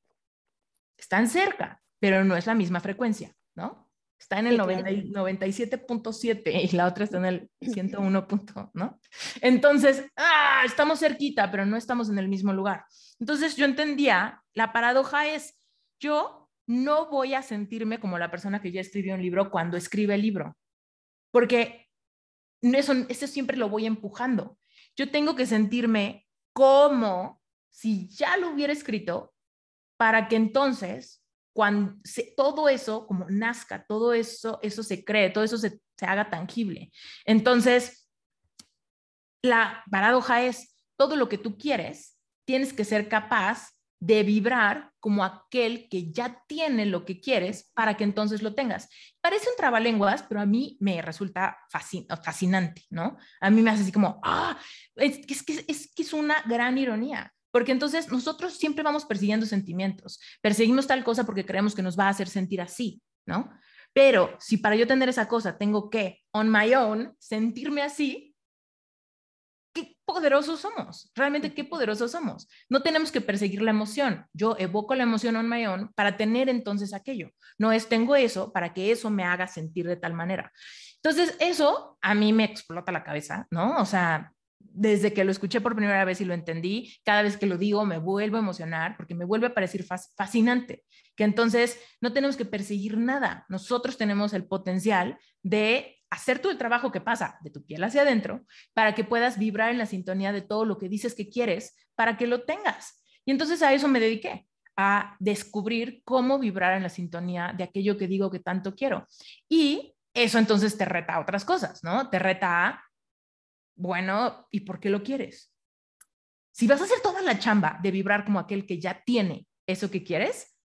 Están cerca, pero no es la misma frecuencia, ¿no? Está en el 97.7 y la otra está en el 101. ¿no? Entonces, ah, estamos cerquita, pero no estamos en el mismo lugar. Entonces yo entendía, la paradoja es, yo no voy a sentirme como la persona que ya escribió un libro cuando escribe el libro, porque eso, eso siempre lo voy empujando. Yo tengo que sentirme como si ya lo hubiera escrito para que entonces cuando todo eso como nazca, todo eso, eso se cree, todo eso se, se haga tangible. Entonces, la paradoja es, todo lo que tú quieres, tienes que ser capaz de vibrar como aquel que ya tiene lo que quieres para que entonces lo tengas. Parece un trabalenguas, pero a mí me resulta fascinante, ¿no? A mí me hace así como, ah, es, es, es que es una gran ironía. Porque entonces nosotros siempre vamos persiguiendo sentimientos. Perseguimos tal cosa porque creemos que nos va a hacer sentir así, ¿no? Pero si para yo tener esa cosa tengo que, on my own, sentirme así, qué poderosos somos. Realmente qué poderosos somos. No tenemos que perseguir la emoción. Yo evoco la emoción on my own para tener entonces aquello. No es tengo eso para que eso me haga sentir de tal manera. Entonces, eso a mí me explota la cabeza, ¿no? O sea, desde que lo escuché por primera vez y lo entendí, cada vez que lo digo me vuelvo a emocionar porque me vuelve a parecer fascinante, que entonces no tenemos que perseguir nada, nosotros tenemos el potencial de hacer todo el trabajo que pasa de tu piel hacia adentro para que puedas vibrar en la sintonía de todo lo que dices que quieres para que lo tengas. Y entonces a eso me dediqué, a descubrir cómo vibrar en la sintonía de aquello que digo que tanto quiero. Y eso entonces te reta a otras cosas, ¿no? Te reta a, bueno, ¿y por qué lo quieres? Si vas a hacer toda la chamba de vibrar como aquel que ya tiene eso que quieres,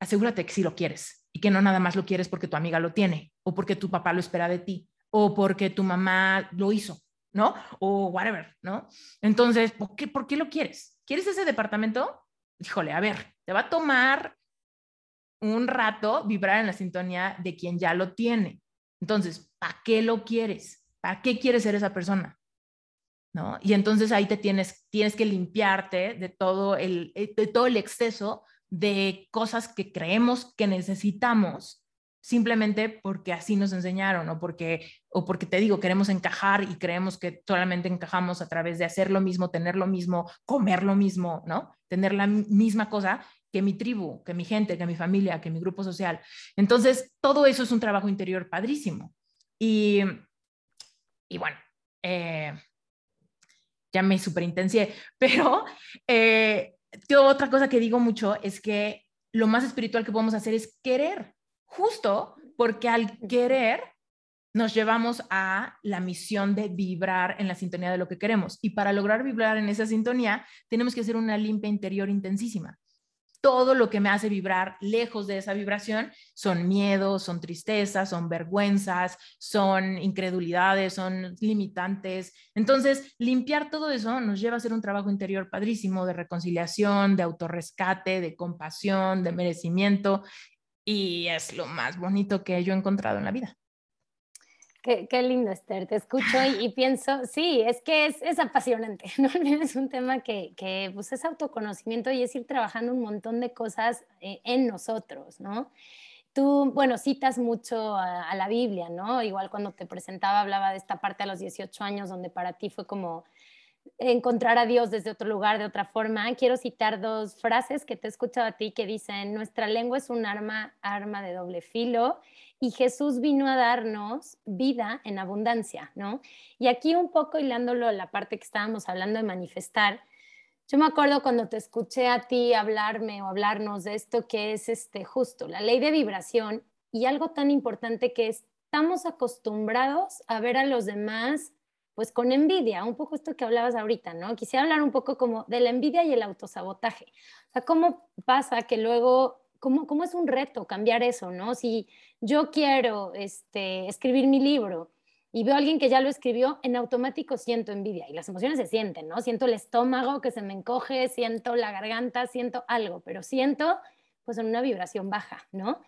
asegúrate que sí lo quieres y que no nada más lo quieres porque tu amiga lo tiene o porque tu papá lo espera de ti o porque tu mamá lo hizo, ¿no? O whatever, ¿no? Entonces, ¿por qué, ¿por qué lo quieres? ¿Quieres ese departamento? Híjole, a ver, te va a tomar un rato vibrar en la sintonía de quien ya lo tiene. Entonces, ¿para qué lo quieres? ¿Para qué quieres ser esa persona? ¿No? Y entonces ahí te tienes, tienes que limpiarte de todo el, de todo el exceso de cosas que creemos que necesitamos simplemente porque así nos enseñaron o porque, o porque te digo, queremos encajar y creemos que solamente encajamos a través de hacer lo mismo, tener lo mismo, comer lo mismo, ¿no? Tener la misma cosa que mi tribu, que mi gente, que mi familia, que mi grupo social. Entonces, todo eso es un trabajo interior padrísimo. Y, y bueno, eh, ya me superintencié, pero eh, yo otra cosa que digo mucho es que lo más espiritual que podemos hacer es querer, justo porque al querer nos llevamos a la misión de vibrar en la sintonía de lo que queremos. Y para lograr vibrar en esa sintonía, tenemos que hacer una limpia interior intensísima todo lo que me hace vibrar lejos de esa vibración son miedos, son tristezas, son vergüenzas, son incredulidades, son limitantes. Entonces, limpiar todo eso nos lleva a hacer un trabajo interior padrísimo de reconciliación, de autorrescate, de compasión, de merecimiento. Y es lo más bonito que yo he encontrado en la vida. Qué, lindo, Esther. Te escucho y, pienso, sí, es que es, es, apasionante, ¿no? Es un tema que, que pues es autoconocimiento y es ir trabajando un montón de cosas eh, en nosotros, ¿no? Tú, bueno, citas mucho a, a, la Biblia, ¿no? Igual cuando te presentaba hablaba de esta parte a los 18 años donde para ti fue como encontrar a Dios desde otro lugar, de otra forma. Quiero citar dos frases que te he escuchado a ti que dicen, nuestra lengua es un arma, arma de doble filo y Jesús vino a darnos vida en abundancia, ¿no? Y aquí un poco hilándolo a la parte que estábamos hablando de manifestar, yo me acuerdo cuando te escuché a ti hablarme o hablarnos de esto que es este justo, la ley de vibración y algo tan importante que estamos acostumbrados a ver a los demás pues con envidia, un poco esto que hablabas ahorita, ¿no? Quisiera hablar un poco como de la envidia y el autosabotaje. O sea, ¿cómo pasa que luego ¿cómo, es un reto cambiar eso, no? Si yo quiero este, escribir mi libro y veo a alguien que ya lo escribió, en automático siento envidia y las emociones se sienten, ¿no? Siento el estómago que se me encoge, siento la garganta, siento algo, pero siento pues en una vibración baja, ¿no?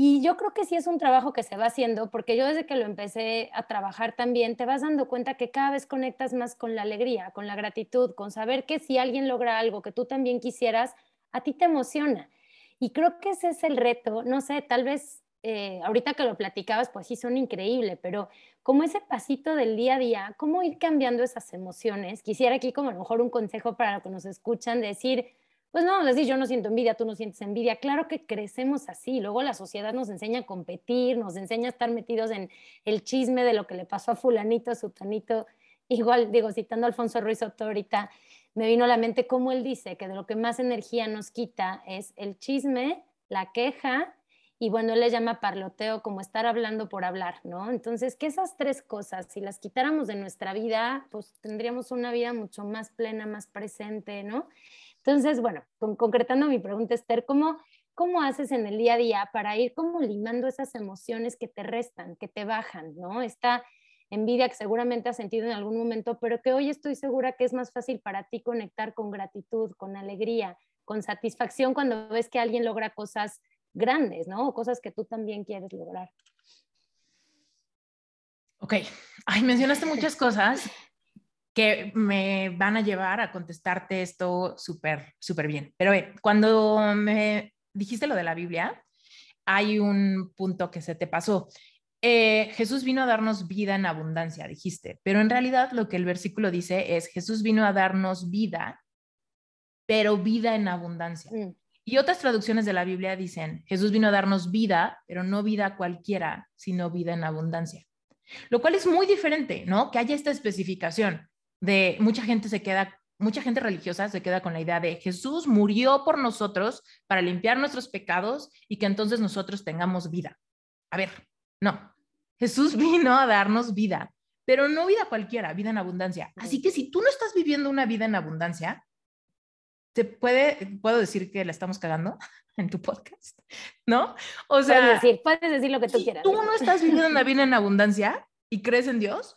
Y yo creo que sí es un trabajo que se va haciendo, porque yo desde que lo empecé a trabajar también, te vas dando cuenta que cada vez conectas más con la alegría, con la gratitud, con saber que si alguien logra algo que tú también quisieras, a ti te emociona. Y creo que ese es el reto, no sé, tal vez eh, ahorita que lo platicabas, pues sí son increíbles, pero como ese pasito del día a día, ¿cómo ir cambiando esas emociones? Quisiera aquí como a lo mejor un consejo para los que nos escuchan, decir, pues no, decir yo no siento envidia, tú no sientes envidia. Claro que crecemos así, luego la sociedad nos enseña a competir, nos enseña a estar metidos en el chisme de lo que le pasó a fulanito, a sutanito. Igual, digo, citando a Alfonso Ruiz Soto ahorita, me vino a la mente como él dice que de lo que más energía nos quita es el chisme, la queja y bueno, él le llama parloteo como estar hablando por hablar, ¿no? Entonces, que esas tres cosas, si las quitáramos de nuestra vida, pues tendríamos una vida mucho más plena, más presente, ¿no? Entonces, bueno, concretando mi pregunta, Esther, ¿cómo, ¿cómo haces en el día a día para ir como limando esas emociones que te restan, que te bajan, ¿no? Está envidia que seguramente has sentido en algún momento, pero que hoy estoy segura que es más fácil para ti conectar con gratitud, con alegría, con satisfacción cuando ves que alguien logra cosas grandes, ¿no? O cosas que tú también quieres lograr. Ok, Ay, mencionaste muchas cosas que me van a llevar a contestarte esto súper, súper bien. Pero cuando me dijiste lo de la Biblia, hay un punto que se te pasó eh, Jesús vino a darnos vida en abundancia, dijiste, pero en realidad lo que el versículo dice es, Jesús vino a darnos vida, pero vida en abundancia. Mm. Y otras traducciones de la Biblia dicen, Jesús vino a darnos vida, pero no vida cualquiera, sino vida en abundancia. Lo cual es muy diferente, ¿no? Que haya esta especificación de mucha gente se queda, mucha gente religiosa se queda con la idea de Jesús murió por nosotros para limpiar nuestros pecados y que entonces nosotros tengamos vida. A ver, No, Jesús vino a darnos vida, pero no vida cualquiera, vida en abundancia. Así que si tú no estás viviendo una vida en abundancia, te puede, puedo decir que la estamos cagando en tu podcast, ¿no? O sea, puedes decir, puedes decir lo que tú quieras. Tú no estás viviendo una vida en abundancia y crees en Dios,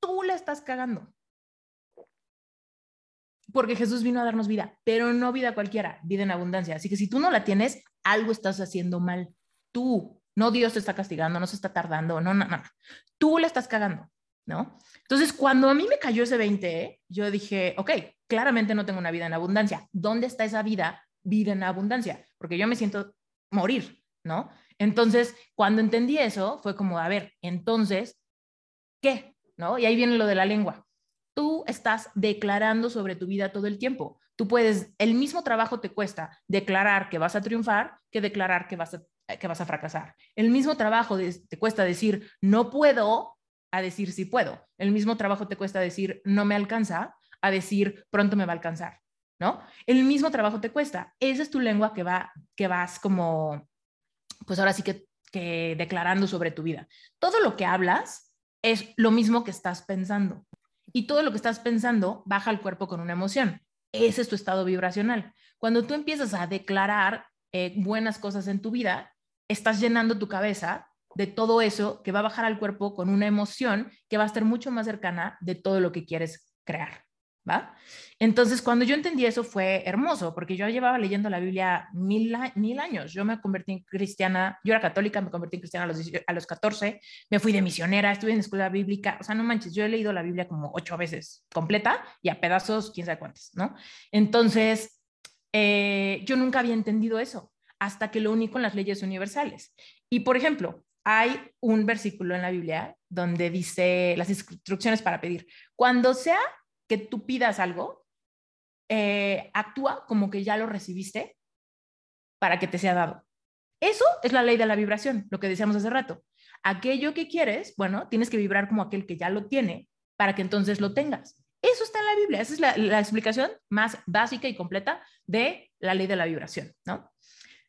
tú la estás cagando. Porque Jesús vino a darnos vida, pero no vida cualquiera, vida en abundancia. Así que si tú no la tienes, algo estás haciendo mal. Tú, no Dios te está castigando, no se está tardando, no, no, no. Tú la estás cagando, ¿no? Entonces, cuando a mí me cayó ese 20, yo dije, ok, claramente no tengo una vida en abundancia. ¿Dónde está esa vida? Vida en abundancia, porque yo me siento morir, ¿no? Entonces, cuando entendí eso, fue como, a ver, entonces, ¿qué? ¿No? Y ahí viene lo de la lengua. Tú estás declarando sobre tu vida todo el tiempo. Tú puedes, el mismo trabajo te cuesta declarar que vas a triunfar que declarar que vas a, que vas a fracasar. El mismo trabajo te cuesta decir no puedo a decir sí puedo. El mismo trabajo te cuesta decir no me alcanza a decir pronto me va a alcanzar, ¿no? El mismo trabajo te cuesta. Esa es tu lengua que va que vas como pues ahora sí que, que declarando sobre tu vida. Todo lo que hablas es lo mismo que estás pensando. Y todo lo que estás pensando baja al cuerpo con una emoción. Ese es tu estado vibracional. Cuando tú empiezas a declarar eh, buenas cosas en tu vida, estás llenando tu cabeza de todo eso que va a bajar al cuerpo con una emoción que va a estar mucho más cercana de todo lo que quieres crear. Entonces, cuando yo entendí eso fue hermoso, porque yo llevaba leyendo la Biblia mil, mil años. Yo me convertí en cristiana, yo era católica, me convertí en cristiana a los, a los 14, me fui de misionera, estuve en escuela bíblica, o sea, no manches, yo he leído la Biblia como ocho veces completa y a pedazos, quién sabe cuántos, ¿no? Entonces, eh, yo nunca había entendido eso hasta que lo uní con las leyes universales. Y, por ejemplo, hay un versículo en la Biblia donde dice las instrucciones para pedir. Cuando sea que tú pidas algo, eh, actúa como que ya lo recibiste para que te sea dado. Eso es la ley de la vibración, lo que decíamos hace rato. Aquello que quieres, bueno, tienes que vibrar como aquel que ya lo tiene para que entonces lo tengas. Eso está en la Biblia, esa es la, la explicación más básica y completa de la ley de la vibración, ¿no?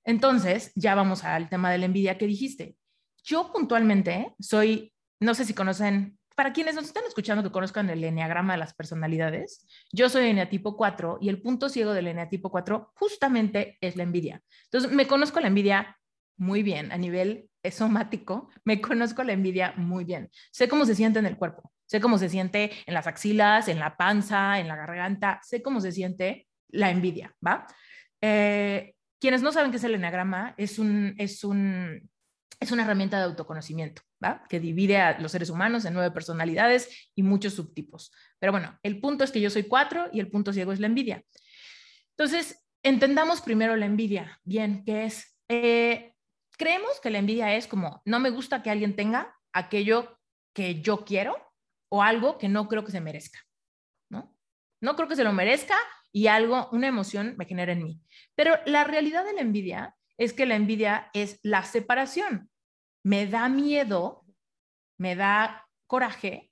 Entonces, ya vamos al tema de la envidia que dijiste. Yo puntualmente soy, no sé si conocen para quienes nos están escuchando que conozcan el eneagrama de las personalidades, yo soy eneatipo 4 y el punto ciego del eneatipo 4 justamente es la envidia. Entonces, me conozco la envidia muy bien a nivel somático, me conozco la envidia muy bien. Sé cómo se siente en el cuerpo, sé cómo se siente en las axilas, en la panza, en la garganta, sé cómo se siente la envidia, ¿va? Eh, quienes no saben qué es el eneagrama, es un, es un es una herramienta de autoconocimiento, ¿va? que divide a los seres humanos en nueve personalidades y muchos subtipos. Pero bueno, el punto es que yo soy cuatro y el punto ciego es la envidia. Entonces, entendamos primero la envidia. Bien, ¿qué es? Eh, creemos que la envidia es como, no me gusta que alguien tenga aquello que yo quiero o algo que no creo que se merezca, ¿no? No creo que se lo merezca y algo, una emoción me genera en mí. Pero la realidad de la envidia es que la envidia es la separación. Me da miedo, me da coraje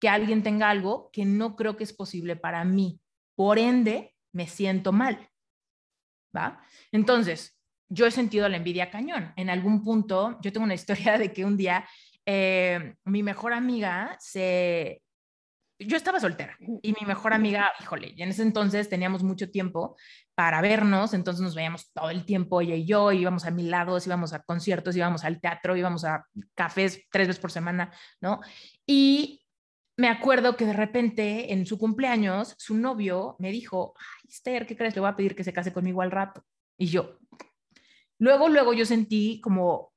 que alguien tenga algo que no creo que es posible para mí. Por ende, me siento mal. ¿Va? Entonces, yo he sentido la envidia cañón. En algún punto, yo tengo una historia de que un día eh, mi mejor amiga se, yo estaba soltera y mi mejor amiga, híjole, y en ese entonces teníamos mucho tiempo para vernos, entonces nos veíamos todo el tiempo ella y yo, íbamos a mil lados, íbamos a conciertos, íbamos al teatro, íbamos a cafés tres veces por semana, ¿no? Y me acuerdo que de repente en su cumpleaños su novio me dijo, ay, Esther, ¿qué crees? Le voy a pedir que se case conmigo al rato. Y yo, luego, luego yo sentí como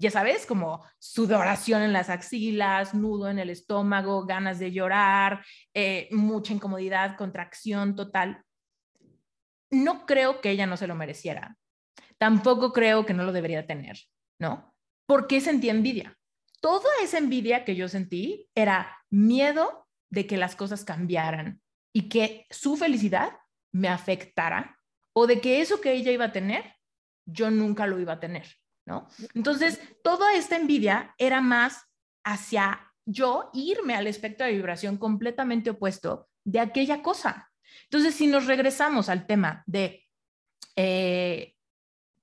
ya sabes, como sudoración en las axilas, nudo en el estómago, ganas de llorar, eh, mucha incomodidad, contracción total. No creo que ella no se lo mereciera. Tampoco creo que no lo debería tener, ¿no? ¿Por qué sentí envidia? Toda esa envidia que yo sentí era miedo de que las cosas cambiaran y que su felicidad me afectara o de que eso que ella iba a tener, yo nunca lo iba a tener. Entonces, toda esta envidia era más hacia yo irme al espectro de vibración completamente opuesto de aquella cosa. Entonces, si nos regresamos al tema de, eh,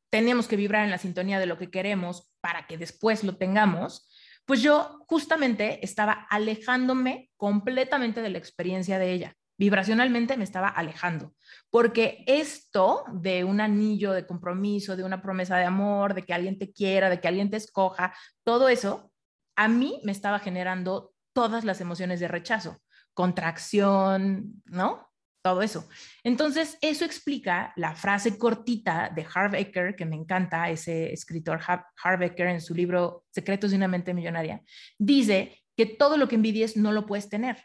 tenemos que vibrar en la sintonía de lo que queremos para que después lo tengamos, pues yo justamente estaba alejándome completamente de la experiencia de ella. Vibracionalmente me estaba alejando, porque esto de un anillo de compromiso, de una promesa de amor, de que alguien te quiera, de que alguien te escoja, todo eso, a mí me estaba generando todas las emociones de rechazo, contracción, ¿no? todo eso. Entonces, eso explica la frase cortita de Harv que me encanta, ese escritor Harv en su libro Secretos de una mente millonaria, dice que todo lo que envidies no lo puedes tener.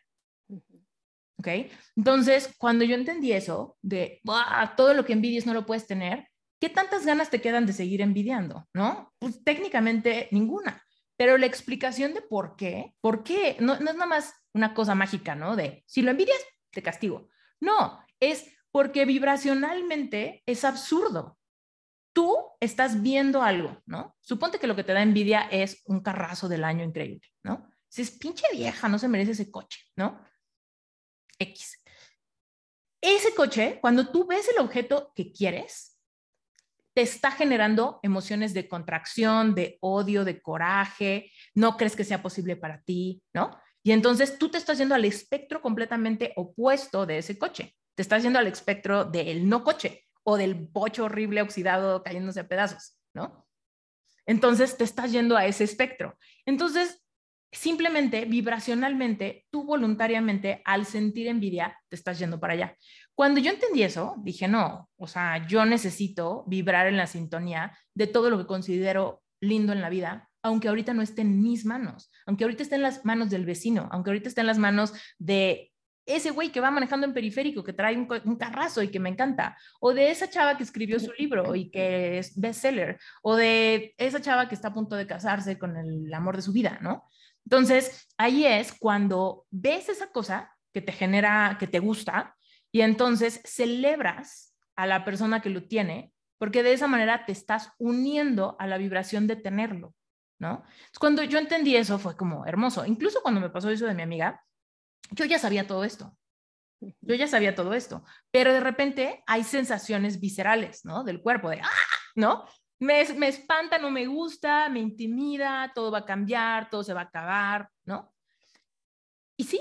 ¿Ok? Entonces, cuando yo entendí eso, de todo lo que envidies no lo puedes tener, ¿qué tantas ganas te quedan de seguir envidiando? ¿No? Pues técnicamente ninguna. Pero la explicación de por qué, por qué, no, no es nada más una cosa mágica, ¿no? De si lo envidias, te castigo. No, es porque vibracionalmente es absurdo. Tú estás viendo algo, ¿no? Suponte que lo que te da envidia es un carrazo del año increíble, ¿no? Si es pinche vieja, no se merece ese coche, ¿no? X. Ese coche, cuando tú ves el objeto que quieres, te está generando emociones de contracción, de odio, de coraje, no crees que sea posible para ti, ¿no? Y entonces tú te estás yendo al espectro completamente opuesto de ese coche. Te estás yendo al espectro del no coche o del bocho horrible oxidado cayéndose a pedazos, ¿no? Entonces te estás yendo a ese espectro. Entonces, simplemente, vibracionalmente, tú voluntariamente, al sentir envidia, te estás yendo para allá. Cuando yo entendí eso, dije, no, o sea, yo necesito vibrar en la sintonía de todo lo que considero lindo en la vida aunque ahorita no esté en mis manos, aunque ahorita esté en las manos del vecino, aunque ahorita esté en las manos de ese güey que va manejando en periférico, que trae un, carrazo y que me encanta, o de esa chava que escribió su libro y que es bestseller, o de esa chava que está a punto de casarse con el amor de su vida, ¿no? Entonces, ahí es cuando ves esa cosa que te genera, que te gusta, y entonces celebras a la persona que lo tiene, porque de esa manera te estás uniendo a la vibración de tenerlo. ¿no? cuando yo entendí eso fue como hermoso. Incluso cuando me pasó eso de mi amiga, yo ya sabía todo esto. Yo ya sabía todo esto, pero de repente hay sensaciones viscerales, ¿no? Del cuerpo, de, ¡ah! ¿no? Me, me espanta, no me gusta, me intimida, todo va a cambiar, todo se va a acabar, ¿no? Y sí,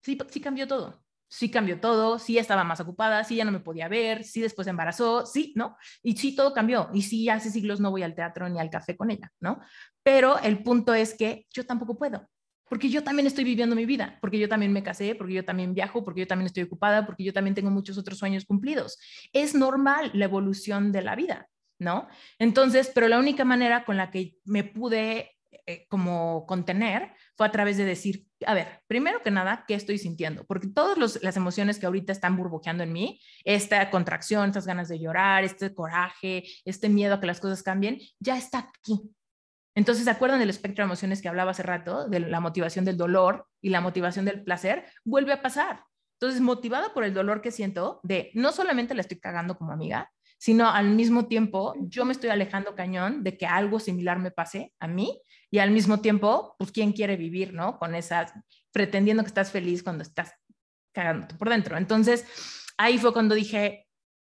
sí, sí cambió todo sí cambió todo, sí estaba más ocupada, sí ya no me podía ver, sí después embarazó, sí, ¿no? Y sí todo cambió, y sí hace siglos no voy al teatro ni al café con ella, ¿no? Pero el punto es que yo tampoco puedo, porque yo también estoy viviendo mi vida, porque yo también me casé, porque yo también viajo, porque yo también estoy ocupada, porque yo también tengo muchos otros sueños cumplidos. Es normal la evolución de la vida, ¿no? Entonces, pero la única manera con la que me pude eh, como contener fue a través de decir, a ver, primero que nada, ¿qué estoy sintiendo? Porque todas las emociones que ahorita están burbujeando en mí, esta contracción, estas ganas de llorar, este coraje, este miedo a que las cosas cambien, ya está aquí. Entonces, ¿se acuerdan del espectro de emociones que hablaba hace rato? De la motivación del dolor y la motivación del placer, vuelve a pasar. Entonces, motivada por el dolor que siento, de no solamente la estoy cagando como amiga, sino al mismo tiempo yo me estoy alejando cañón de que algo similar me pase a mí y al mismo tiempo, pues, ¿quién quiere vivir, no? Con esas, pretendiendo que estás feliz cuando estás cagándote por dentro. Entonces, ahí fue cuando dije,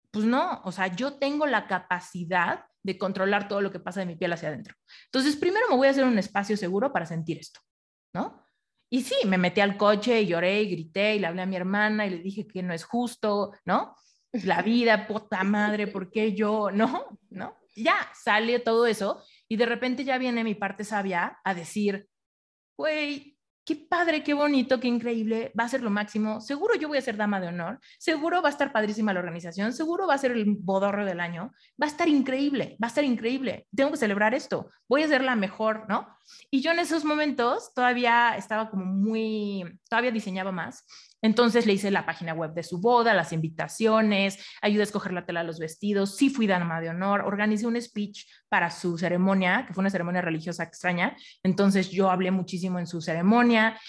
pues no, o sea, yo tengo la capacidad de controlar todo lo que pasa de mi piel hacia adentro. Entonces, primero me voy a hacer un espacio seguro para sentir esto, ¿no? Y sí, me metí al coche y lloré y grité y le hablé a mi hermana y le dije que no es justo, ¿no? La vida, puta madre, ¿por qué yo? No, ¿no? Ya sale todo eso y de repente ya viene mi parte sabia a decir, güey, qué padre, qué bonito, qué increíble, va a ser lo máximo, seguro yo voy a ser dama de honor, seguro va a estar padrísima la organización, seguro va a ser el bodorro del año, va a estar increíble, va a estar increíble, tengo que celebrar esto, voy a ser la mejor, ¿no? Y yo en esos momentos todavía estaba como muy, todavía diseñaba más entonces le hice la página web de su boda, las invitaciones, ayudé a escoger la tela de los vestidos, sí fui dama de honor, organicé un speech para su ceremonia, que fue una ceremonia religiosa extraña. Entonces yo hablé muchísimo en su ceremonia.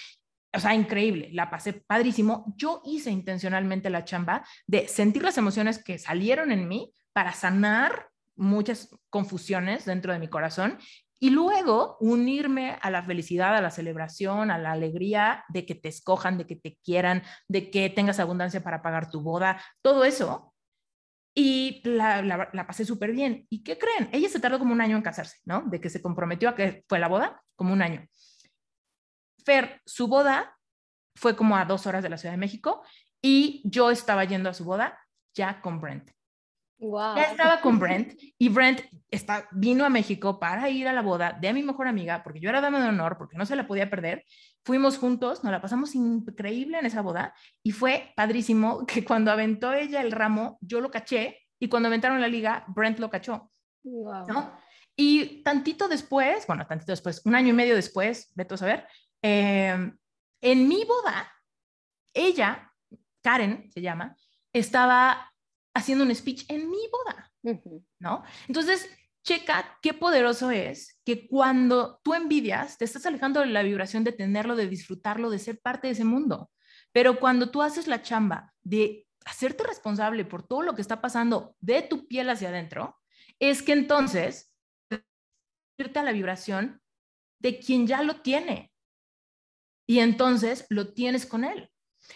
O sea, increíble, la pasé padrísimo. Yo hice intencionalmente la chamba de sentir las emociones que salieron en mí para sanar muchas confusiones dentro de mi corazón y luego unirme a la felicidad, a la celebración, a la alegría de que te escojan, de que te quieran, de que tengas abundancia para pagar tu boda, todo eso. y la, la, la pasé súper bien. ¿Y qué creen? Ella se tardó como un año en casarse, ¿no? De que se comprometió a que fue la boda, como un año. Fer, su boda fue como a dos horas de la Ciudad de México y yo estaba yendo a su boda ya con Brent. Wow. Ya estaba con Brent y Brent está, vino a México para ir a la boda de mi mejor amiga, porque yo era dama de honor, porque no se la podía perder. Fuimos juntos, nos la pasamos increíble en esa boda y fue padrísimo que cuando aventó ella el ramo, yo lo caché y cuando aventaron la liga, Brent lo cachó. Wow. ¿no? Y tantito después, bueno, tantito después, un año y medio después, vete a saber, eh, en mi boda, ella, Karen se llama, estaba haciendo un speech en mi boda. ¿no? Entonces, checa qué poderoso es que cuando tú envidias, te estás alejando de la vibración de tenerlo, de disfrutarlo, de ser parte de ese mundo. Pero cuando tú haces la chamba de hacerte responsable por todo lo que está pasando de tu piel hacia adentro, es que entonces irte a la vibración de quien ya lo tiene. Y entonces lo tienes con él.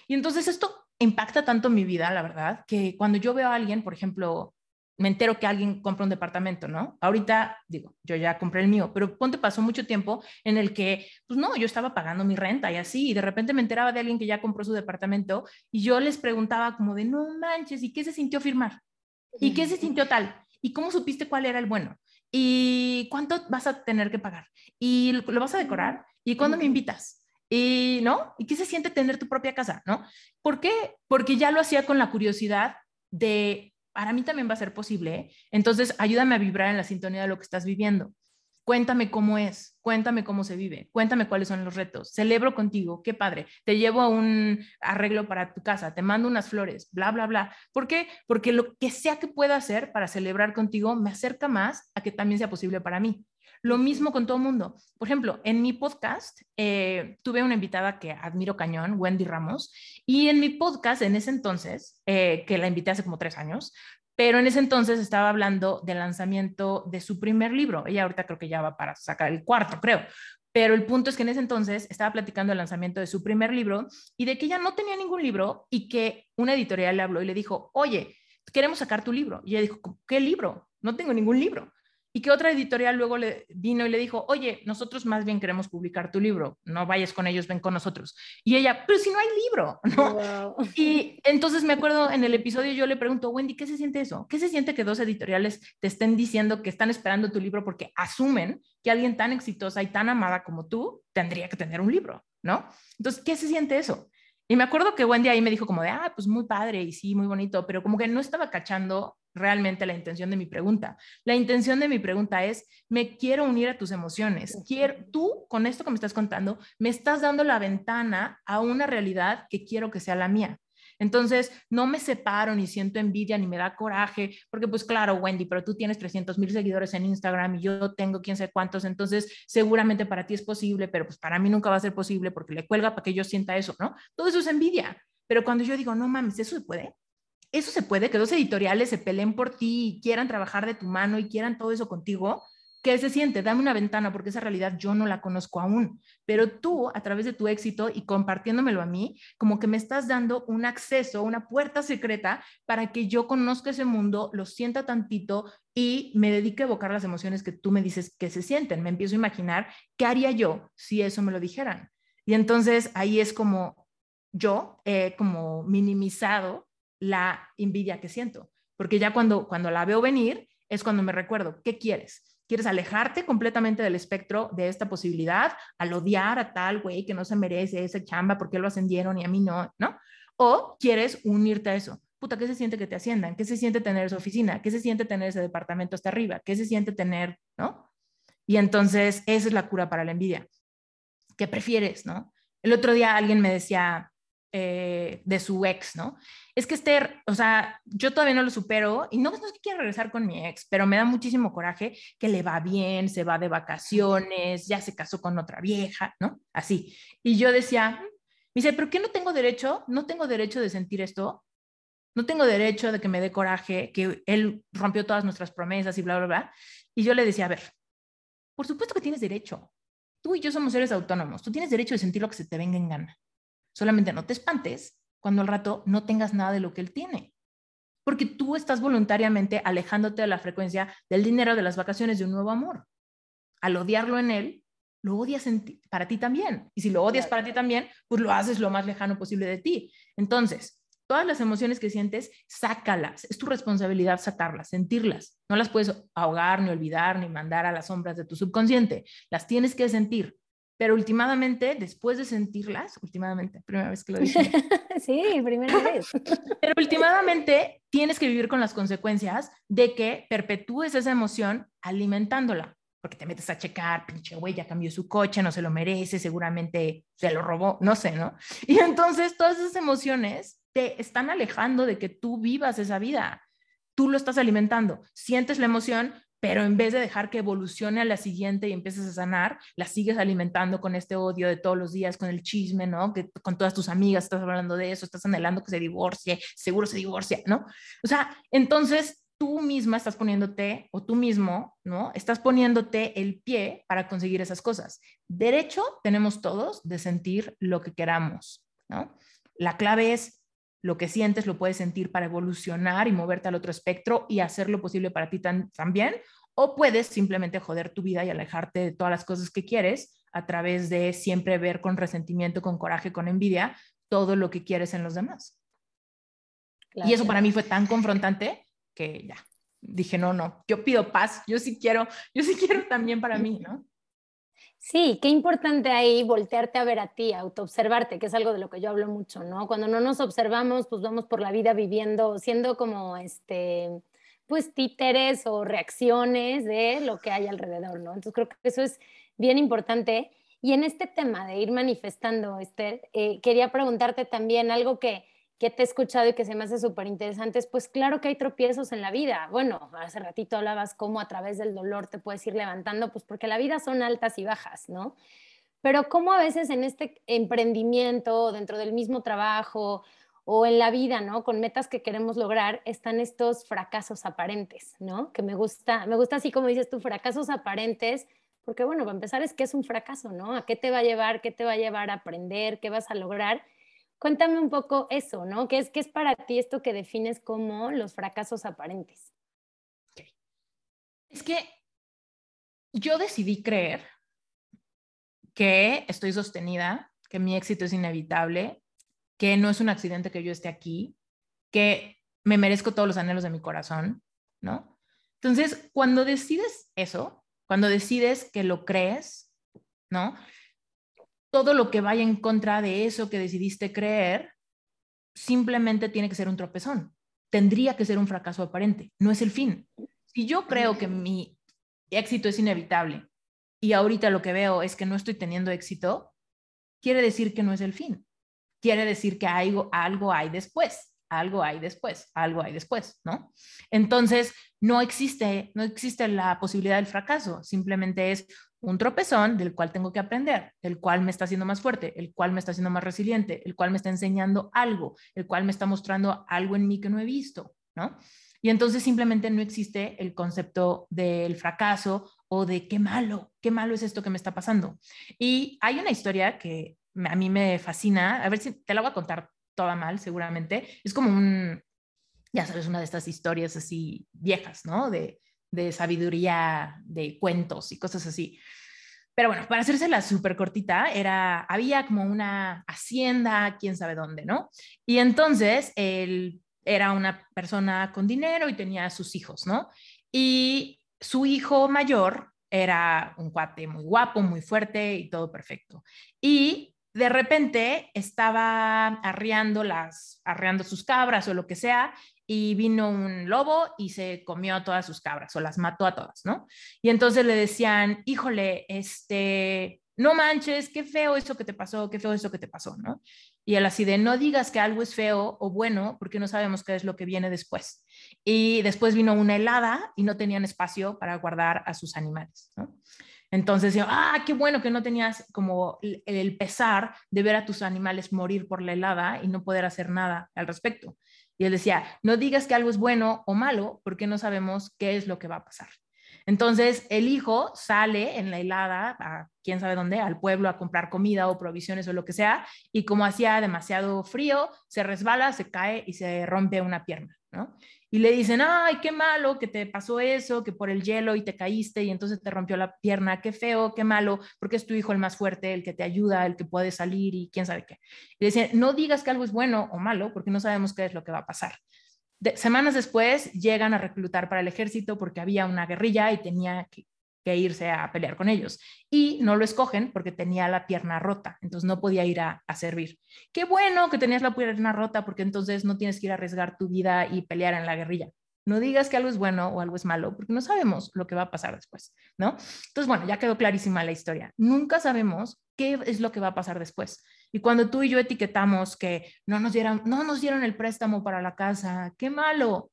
Y entonces esto impacta tanto mi vida, la verdad, que cuando yo veo a alguien, por ejemplo, me entero que alguien compra un departamento, ¿no? Ahorita, digo, yo ya compré el mío, pero ponte pasó mucho tiempo en el que, pues no, yo estaba pagando mi renta y así, y de repente me enteraba de alguien que ya compró su departamento y yo les preguntaba como de, no manches, ¿y qué se sintió firmar? ¿Y qué se sintió tal? ¿Y cómo supiste cuál era el bueno? ¿Y cuánto vas a tener que pagar? ¿Y lo, lo vas a decorar? ¿Y cuándo me invitas? ¿Y no? ¿Y qué se siente tener tu propia casa? ¿No? ¿Por qué? Porque ya lo hacía con la curiosidad de, para mí también va a ser posible. Entonces, ayúdame a vibrar en la sintonía de lo que estás viviendo. Cuéntame cómo es, cuéntame cómo se vive, cuéntame cuáles son los retos. Celebro contigo, qué padre. Te llevo a un arreglo para tu casa, te mando unas flores, bla, bla, bla. ¿Por qué? Porque lo que sea que pueda hacer para celebrar contigo me acerca más a que también sea posible para mí. Lo mismo con todo el mundo. Por ejemplo, en mi podcast eh, tuve una invitada que admiro cañón, Wendy Ramos, y en mi podcast en ese entonces, eh, que la invité hace como tres años, pero en ese entonces estaba hablando del lanzamiento de su primer libro. Ella ahorita creo que ya va para sacar el cuarto, creo. Pero el punto es que en ese entonces estaba platicando del lanzamiento de su primer libro y de que ella no tenía ningún libro y que una editorial le habló y le dijo, oye, queremos sacar tu libro. Y ella dijo, ¿qué libro? No tengo ningún libro. Y que otra editorial luego le vino y le dijo, oye, nosotros más bien queremos publicar tu libro, no vayas con ellos, ven con nosotros. Y ella, pero si no hay libro, ¿no? Wow. Y entonces me acuerdo en el episodio yo le pregunto, Wendy, ¿qué se siente eso? ¿Qué se siente que dos editoriales te estén diciendo que están esperando tu libro porque asumen que alguien tan exitosa y tan amada como tú tendría que tener un libro, ¿no? Entonces, ¿qué se siente eso? Y me acuerdo que Wendy ahí me dijo como de, ah, pues muy padre y sí, muy bonito, pero como que no estaba cachando realmente la intención de mi pregunta. La intención de mi pregunta es, me quiero unir a tus emociones. Quiero, tú, con esto que me estás contando, me estás dando la ventana a una realidad que quiero que sea la mía. Entonces, no me separo ni siento envidia ni me da coraje, porque pues claro, Wendy, pero tú tienes 300 mil seguidores en Instagram y yo tengo quién sé cuántos, entonces seguramente para ti es posible, pero pues para mí nunca va a ser posible porque le cuelga para que yo sienta eso, ¿no? Todo eso es envidia. Pero cuando yo digo, no mames, eso se puede, eso se puede, que dos editoriales se peleen por ti y quieran trabajar de tu mano y quieran todo eso contigo, ¿qué se siente? Dame una ventana porque esa realidad yo no la conozco aún, pero tú a través de tu éxito y compartiéndomelo a mí, como que me estás dando un acceso, una puerta secreta para que yo conozca ese mundo, lo sienta tantito y me dedique a evocar las emociones que tú me dices que se sienten. Me empiezo a imaginar qué haría yo si eso me lo dijeran. Y entonces ahí es como yo he como minimizado la envidia que siento, porque ya cuando, cuando la veo venir es cuando me recuerdo, ¿qué quieres? ¿Quieres alejarte completamente del espectro de esta posibilidad al odiar a tal güey que no se merece esa chamba porque lo ascendieron y a mí no, ¿no? O quieres unirte a eso. Puta, ¿qué se siente que te asciendan? ¿Qué se siente tener esa oficina? ¿Qué se siente tener ese departamento hasta arriba? ¿Qué se siente tener, no? Y entonces esa es la cura para la envidia. ¿Qué prefieres, no? El otro día alguien me decía, eh, de su ex, ¿no? Es que Esther, o sea, yo todavía no lo supero y no, no es que quiera regresar con mi ex, pero me da muchísimo coraje que le va bien, se va de vacaciones, ya se casó con otra vieja, ¿no? Así. Y yo decía, me dice, ¿pero qué no tengo derecho? ¿No tengo derecho de sentir esto? No tengo derecho de que me dé coraje, que él rompió todas nuestras promesas y bla, bla, bla. Y yo le decía, a ver, por supuesto que tienes derecho. Tú y yo somos seres autónomos. Tú tienes derecho de sentir lo que se te venga en gana. Solamente no te espantes cuando al rato no tengas nada de lo que él tiene. porque tú estás voluntariamente alejándote de la frecuencia del dinero, de las vacaciones, de un nuevo amor. Al odiarlo en él, lo odias para ti también. Y si lo odias para ti también, pues lo haces lo más lejano posible de ti. Entonces, todas las emociones que sientes, sácalas. Es tu responsabilidad sacarlas, sentirlas. No las puedes ahogar, ni olvidar, ni mandar a las sombras de tu subconsciente. Las tienes que sentir. Pero últimamente, después de sentirlas, últimamente, primera vez que lo dije. sí, primera vez. Pero últimamente tienes que vivir con las consecuencias de que perpetúes esa emoción alimentándola. Porque te metes a checar, pinche güey, ya cambió su coche, no se lo merece, seguramente se lo robó, no sé, ¿no? Y entonces todas esas emociones te están alejando de que tú vivas esa vida. Tú lo estás alimentando. Sientes la emoción, pero en vez de dejar que evolucione a la siguiente y empieces a sanar, la sigues alimentando con este odio de todos los días, con el chisme, ¿no? Que con todas tus amigas estás hablando de eso, estás anhelando que se divorcie, seguro se divorcia, ¿no? O sea, entonces tú misma estás poniéndote, o tú mismo, ¿no? Estás poniéndote el pie para conseguir esas cosas. Derecho tenemos todos de sentir lo que queramos, ¿no? La clave es lo que sientes lo puedes sentir para evolucionar y moverte al otro espectro y hacer lo posible para ti también, o puedes simplemente joder tu vida y alejarte de todas las cosas que quieres a través de siempre ver con resentimiento, con coraje, con envidia todo lo que quieres en los demás. Y eso para mí fue tan confrontante que ya dije, no, no, yo pido paz, yo sí quiero, yo sí quiero también para mí, ¿no? Sí, qué importante ahí voltearte a ver a ti, autoobservarte, que es algo de lo que yo hablo mucho, ¿no? Cuando no nos observamos, pues vamos por la vida viviendo, siendo como este, pues títeres o reacciones de lo que hay alrededor, ¿no? Entonces creo que eso es bien importante. Y en este tema de ir manifestando, Esther, eh, quería preguntarte también algo que, que te he escuchado y que se me hace súper interesante, es pues claro que hay tropiezos en la vida. Bueno, hace ratito hablabas cómo a través del dolor te puedes ir levantando, pues porque la vida son altas y bajas, ¿no? Pero cómo a veces en este emprendimiento, dentro del mismo trabajo o en la vida, ¿no? Con metas que queremos lograr, están estos fracasos aparentes, ¿no? Que me gusta, me gusta así como dices tú, fracasos aparentes, porque bueno, para empezar es que es un fracaso, ¿no? ¿A qué te va a llevar? ¿Qué te va a llevar a aprender? ¿Qué vas a lograr? Cuéntame un poco eso, ¿no? ¿Qué es, qué es para ti esto que defines como los fracasos aparentes? Es que yo decidí creer que estoy sostenida, que mi éxito es inevitable, que no es un accidente que yo esté aquí, que me merezco todos los anhelos de mi corazón, ¿no? Entonces, cuando decides eso, cuando decides que lo crees, ¿no? Todo lo que vaya en contra de eso que decidiste creer, simplemente tiene que ser un tropezón. Tendría que ser un fracaso aparente, no es el fin. Si yo creo que mi éxito es inevitable y ahorita lo que veo es que no estoy teniendo éxito, quiere decir que no es el fin. Quiere decir que algo, algo hay después, algo hay después, algo hay después, ¿no? Entonces, no existe, no existe la posibilidad del fracaso, simplemente es un tropezón del cual tengo que aprender, el cual me está haciendo más fuerte, el cual me está haciendo más resiliente, el cual me está enseñando algo, el cual me está mostrando algo en mí que no he visto, ¿no? Y entonces simplemente no existe el concepto del fracaso o de qué malo, qué malo es esto que me está pasando. Y hay una historia que a mí me fascina, a ver si te la voy a contar toda mal, seguramente. Es como un, ya sabes, una de estas historias así viejas, ¿no? De sabiduría de cuentos y cosas así. Pero bueno, para hacérsela súper cortita, era, había como una hacienda, quién sabe dónde, ¿no? Y entonces él era una persona con dinero y tenía sus hijos, ¿no? Y su hijo mayor era un cuate muy guapo, muy fuerte y todo perfecto. Y de repente estaba arreando las, arreando sus cabras o lo que sea, y vino un lobo y se comió a todas sus cabras o las mató a todas, ¿no? Y entonces le decían, híjole, este, no manches, qué feo eso que te pasó, qué feo eso que te pasó, ¿no? Y él así de, no digas que algo es feo o bueno, porque no sabemos qué es lo que viene después. Y después vino una helada y no tenían espacio para guardar a sus animales, ¿no? Entonces, ah, qué bueno que no tenías como el pesar de ver a tus animales morir por la helada y no poder hacer nada al respecto. Y él decía, no digas que algo es bueno o malo porque no sabemos qué es lo que va a pasar. Entonces, el hijo sale en la helada, a quién sabe dónde, al pueblo a comprar comida o provisiones o lo que sea, y como hacía demasiado frío, se resbala, se cae y se rompe una pierna. Y le dicen, ay, qué malo que te pasó eso, que por el hielo y te caíste y entonces te rompió la pierna, qué feo, qué malo, porque es tu hijo el más fuerte, el que te ayuda, el que puede salir y quién sabe qué. Y le no digas que algo es bueno o malo, porque no sabemos qué es lo que va a pasar. semanas después llegan a reclutar para el ejército porque había una guerrilla y tenía que, que irse a pelear con ellos. Y no lo escogen porque tenía la pierna rota, entonces no podía ir a, servir. Qué bueno que tenías la pierna rota porque entonces no tienes que ir a arriesgar tu vida y pelear en la guerrilla. No digas que algo es bueno o algo es malo, porque no sabemos lo que va a pasar después, ¿no? Entonces, bueno, ya quedó clarísima la historia. Nunca sabemos qué es lo que va a pasar después. Y cuando tú y yo etiquetamos que no nos dieron, no nos dieron el préstamo para la casa, qué malo,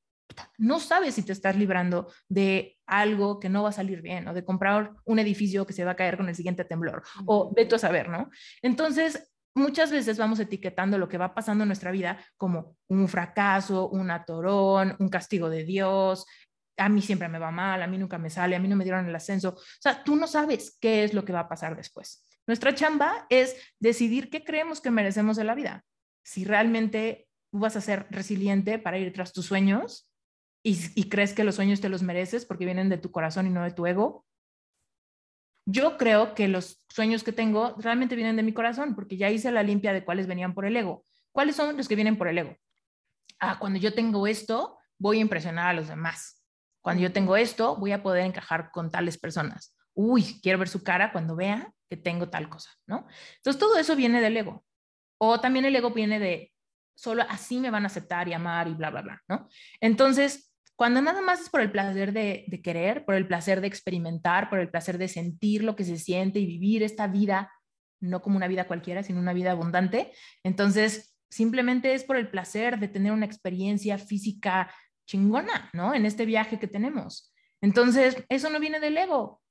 no sabes si te estás librando de algo que no va a salir bien o de comprar un edificio que se va a caer con el siguiente temblor o vete a saber, ¿no? Entonces, muchas veces vamos etiquetando lo que va pasando en nuestra vida como un fracaso, un atorón, un castigo de Dios. A mí siempre me va mal, a mí nunca me sale, a mí no me dieron el ascenso. O sea, tú no sabes qué es lo que va a pasar después. Nuestra chamba es decidir qué creemos que merecemos de la vida. Si realmente vas a ser resiliente para ir tras tus sueños y, crees que los sueños te los mereces porque vienen de tu corazón y no de tu ego. Yo creo que los sueños que tengo realmente vienen de mi corazón porque ya hice la limpia de cuáles venían por el ego. ¿Cuáles son los que vienen por el ego? Ah, cuando yo tengo esto, voy a impresionar a los demás. Cuando yo tengo esto, voy a poder encajar con tales personas. Uy, quiero ver su cara cuando vea que tengo tal cosa, ¿no? Entonces, todo eso viene del ego. O también el ego viene de, solo así me van a aceptar y amar y bla, bla, bla, ¿no? Entonces, cuando nada más es por el placer de, querer, por el placer de experimentar, por el placer de sentir lo que se siente y vivir esta vida, no como una vida cualquiera, sino una vida abundante, entonces simplemente es por el placer de tener una experiencia física chingona, ¿no? En este viaje que tenemos. Entonces, eso no viene del ego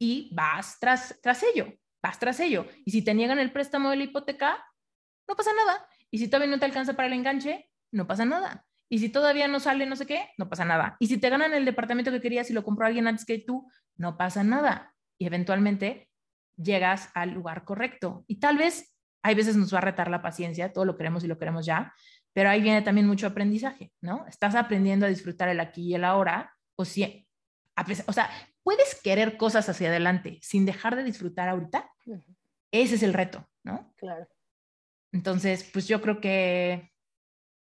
y vas tras, tras ello, vas tras ello. Y si te niegan el préstamo de la hipoteca, no pasa nada. Y si todavía no te alcanza para el enganche, no pasa nada. Y si todavía no sale no sé qué, no pasa nada. Y si te ganan el departamento que querías y lo compró alguien antes que tú, no pasa nada. Y eventualmente llegas al lugar correcto. Y tal vez hay veces nos va a retar la paciencia, todo lo queremos y lo queremos ya, pero ahí viene también mucho aprendizaje, ¿no? Estás aprendiendo a disfrutar el aquí y el ahora, o si, o sea, puedes querer cosas hacia adelante sin dejar de disfrutar ahorita. Ese es el reto, ¿no? Claro. Entonces, pues yo creo que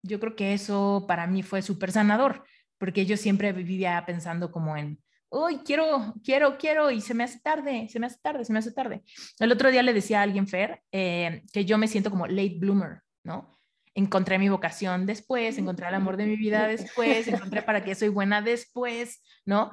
yo creo que eso para mí fue súper sanador, porque yo siempre vivía pensando como en, uy, quiero, quiero, quiero, y se me hace tarde, se me hace tarde, se me hace tarde. El otro día le decía a alguien, Fer, eh, que yo me siento como late bloomer, ¿no? Encontré mi vocación después, encontré el amor de mi vida después, encontré para qué soy buena después, ¿no?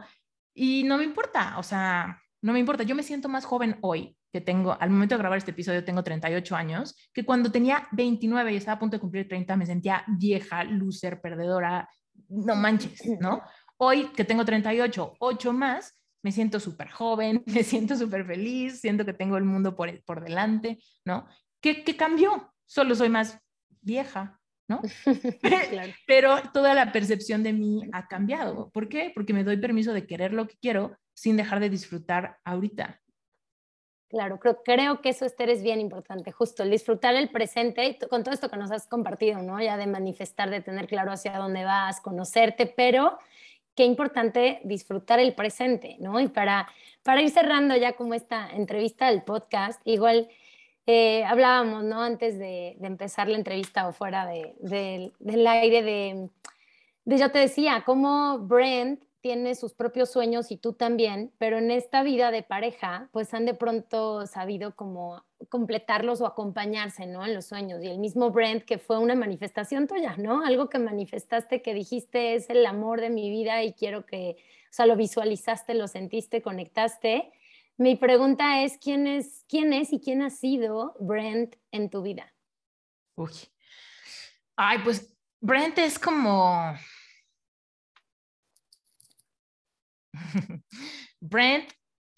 Y no me importa, o sea, no me importa, yo me siento más joven hoy que tengo, al momento de grabar este episodio tengo 38 años, que cuando tenía 29 y estaba a punto de cumplir 30 me sentía vieja, loser, perdedora, no manches, ¿no? Hoy que tengo 38, 8 más, me siento súper joven, me siento súper feliz, siento que tengo el mundo por, por delante, ¿no? ¿Qué, ¿Qué cambió? Solo soy más vieja, ¿no? Pero toda la percepción de mí ha cambiado. ¿Por qué? Porque me doy permiso de querer lo que quiero sin dejar de disfrutar ahorita. Claro, creo, creo que eso, Esther, es bien importante, justo el disfrutar el presente con todo esto que nos has compartido, ¿no? Ya de manifestar, de tener claro hacia dónde vas, conocerte, pero qué importante disfrutar el presente, ¿no? Y para, para ir cerrando ya como esta entrevista del podcast, igual eh, hablábamos, ¿no? Antes de, empezar la entrevista o fuera del aire de, de, yo te decía, cómo Brent tiene sus propios sueños y tú también, pero en esta vida de pareja, pues han de pronto sabido como completarlos o acompañarse, ¿no? En los sueños. Y el mismo Brent, que fue una manifestación tuya, ¿no? Algo que manifestaste, que dijiste es el amor de mi vida y quiero que, o sea, lo visualizaste, lo sentiste, conectaste. Mi pregunta es, ¿quién es, quién es y quién ha sido Brent en tu vida? Uy. Ay, pues Brent es como Brent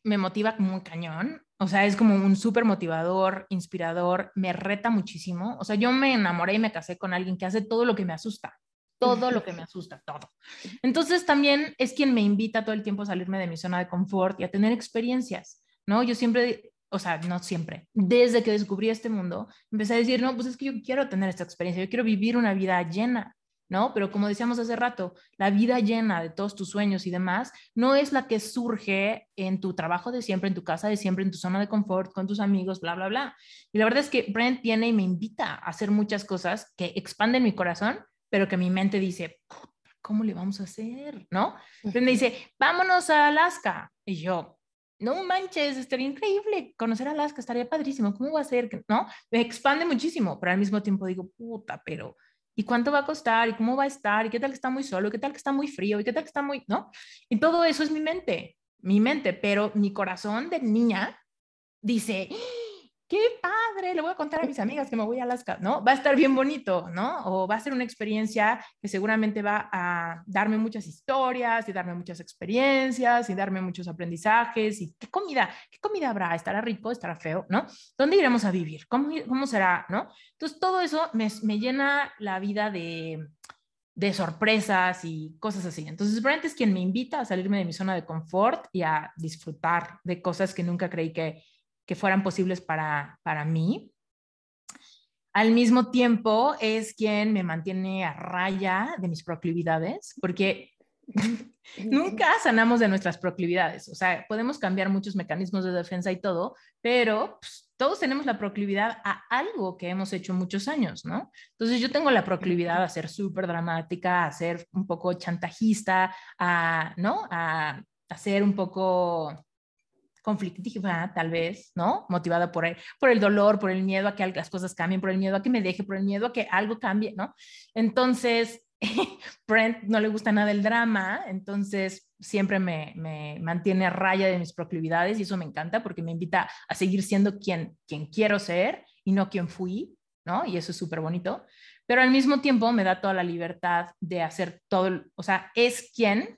me motiva como un cañón, o sea, es como un súper motivador, inspirador, me reta muchísimo. O sea, yo me enamoré y me casé con alguien que hace todo lo que me asusta, todo lo que me asusta, todo. Entonces también es quien me invita todo el tiempo a salirme de mi zona de confort y a tener experiencias, ¿no? Yo siempre, o sea, no siempre, desde que descubrí este mundo, empecé a decir, no, pues es que yo quiero tener esta experiencia, yo quiero vivir una vida llena, ¿no? Pero como decíamos hace rato, la vida llena de todos tus sueños y demás no es la que surge en tu trabajo de siempre, en tu casa de siempre, en tu zona de confort, con tus amigos, bla, bla, bla. Y la verdad es que Brent viene y me invita a hacer muchas cosas que expanden mi corazón, pero que mi mente dice, ¿cómo le vamos a hacer? ¿No? Entonces me dice, vámonos a Alaska. Y yo, no manches, estaría increíble conocer Alaska, estaría padrísimo. ¿Cómo va a ser? ¿No? Me expande muchísimo, pero al mismo tiempo digo, puta, pero ¿y cuánto va a costar? ¿Y cómo va a estar? ¿Y qué tal que está muy solo? ¿Y qué tal que está muy frío? ¿Y qué tal que está muy, no? Y todo eso es mi mente, mi mente, pero mi corazón de niña dice, qué padre, le voy a contar a mis amigas que me voy a Alaska, ¿no? Va a estar bien bonito, ¿no? O va a ser una experiencia que seguramente va a darme muchas historias y darme muchas experiencias y darme muchos aprendizajes y qué comida, qué comida habrá, estará rico, estará feo, ¿no? ¿Dónde iremos a vivir? ¿Cómo, cómo será, ¿no? Entonces todo eso me, me llena la vida de, de sorpresas y cosas así. Entonces, Brent es quien me invita a salirme de mi zona de confort y a disfrutar de cosas que nunca creí que, que fueran posibles para, para mí. Al mismo tiempo es quien me mantiene a raya de mis proclividades, porque nunca sanamos de nuestras proclividades. O sea, podemos cambiar muchos mecanismos de defensa y todo, pero pues, todos tenemos la proclividad a algo que hemos hecho muchos años, ¿no? Entonces yo tengo la proclividad a ser súper dramática, a ser un poco chantajista, a, ¿no? A, a ser un poco conflictiva, tal vez, ¿no? Motivada por el, por el dolor, por el miedo a que las cosas cambien, por el miedo a que me deje, por el miedo a que algo cambie, ¿no? Entonces, Brent no le gusta nada el drama, entonces siempre me, me, mantiene a raya de mis proclividades y eso me encanta porque me invita a seguir siendo quien, quien quiero ser y no quien fui, ¿no? Y eso es súper bonito. Pero al mismo tiempo me da toda la libertad de hacer todo, o sea, es quien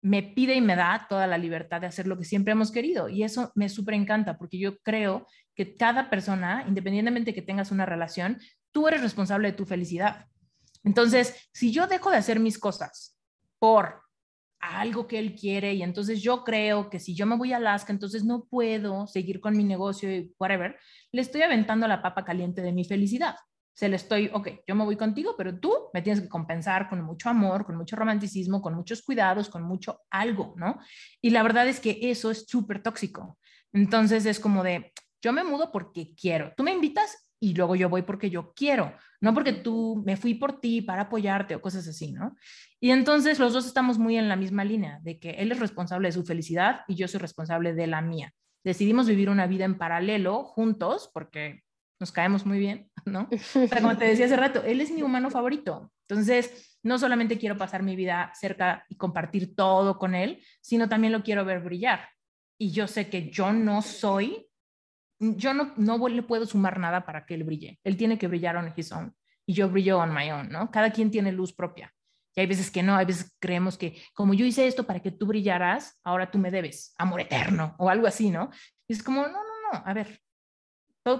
me pide y me da toda la libertad de hacer lo que siempre hemos querido. Y eso me súper encanta porque yo creo que cada persona, independientemente de que tengas una relación, tú eres responsable de tu felicidad. Entonces, si yo dejo de hacer mis cosas por algo que él quiere y entonces yo creo que si yo me voy a Alaska, entonces no puedo seguir con mi negocio y whatever, le estoy aventando la papa caliente de mi felicidad se le estoy, ok, yo me voy contigo, pero tú me tienes que compensar con mucho amor, con mucho romanticismo, con muchos cuidados, con mucho algo, ¿no? Y la verdad es que eso es súper tóxico. Entonces es como de, yo me mudo porque quiero, tú me invitas y luego yo voy porque yo quiero, no porque tú me fui por ti para apoyarte o cosas así, ¿no? Y entonces los dos estamos muy en la misma línea, de que él es responsable de su felicidad y yo soy responsable de la mía. Decidimos vivir una vida en paralelo juntos porque nos caemos muy bien, ¿no? Pero como te decía hace rato, él es mi humano favorito. Entonces, no solamente quiero pasar mi vida cerca y compartir todo con él, sino también lo quiero ver brillar. Y yo sé que yo no soy, yo no, no le puedo sumar nada para que él brille. Él tiene que brillar on his own y yo brillo on my own, ¿no? Cada quien tiene luz propia. Y hay veces que no, hay veces creemos que como yo hice esto para que tú brillaras, ahora tú me debes amor eterno o algo así, ¿no? Y es como, no, no, no, a ver,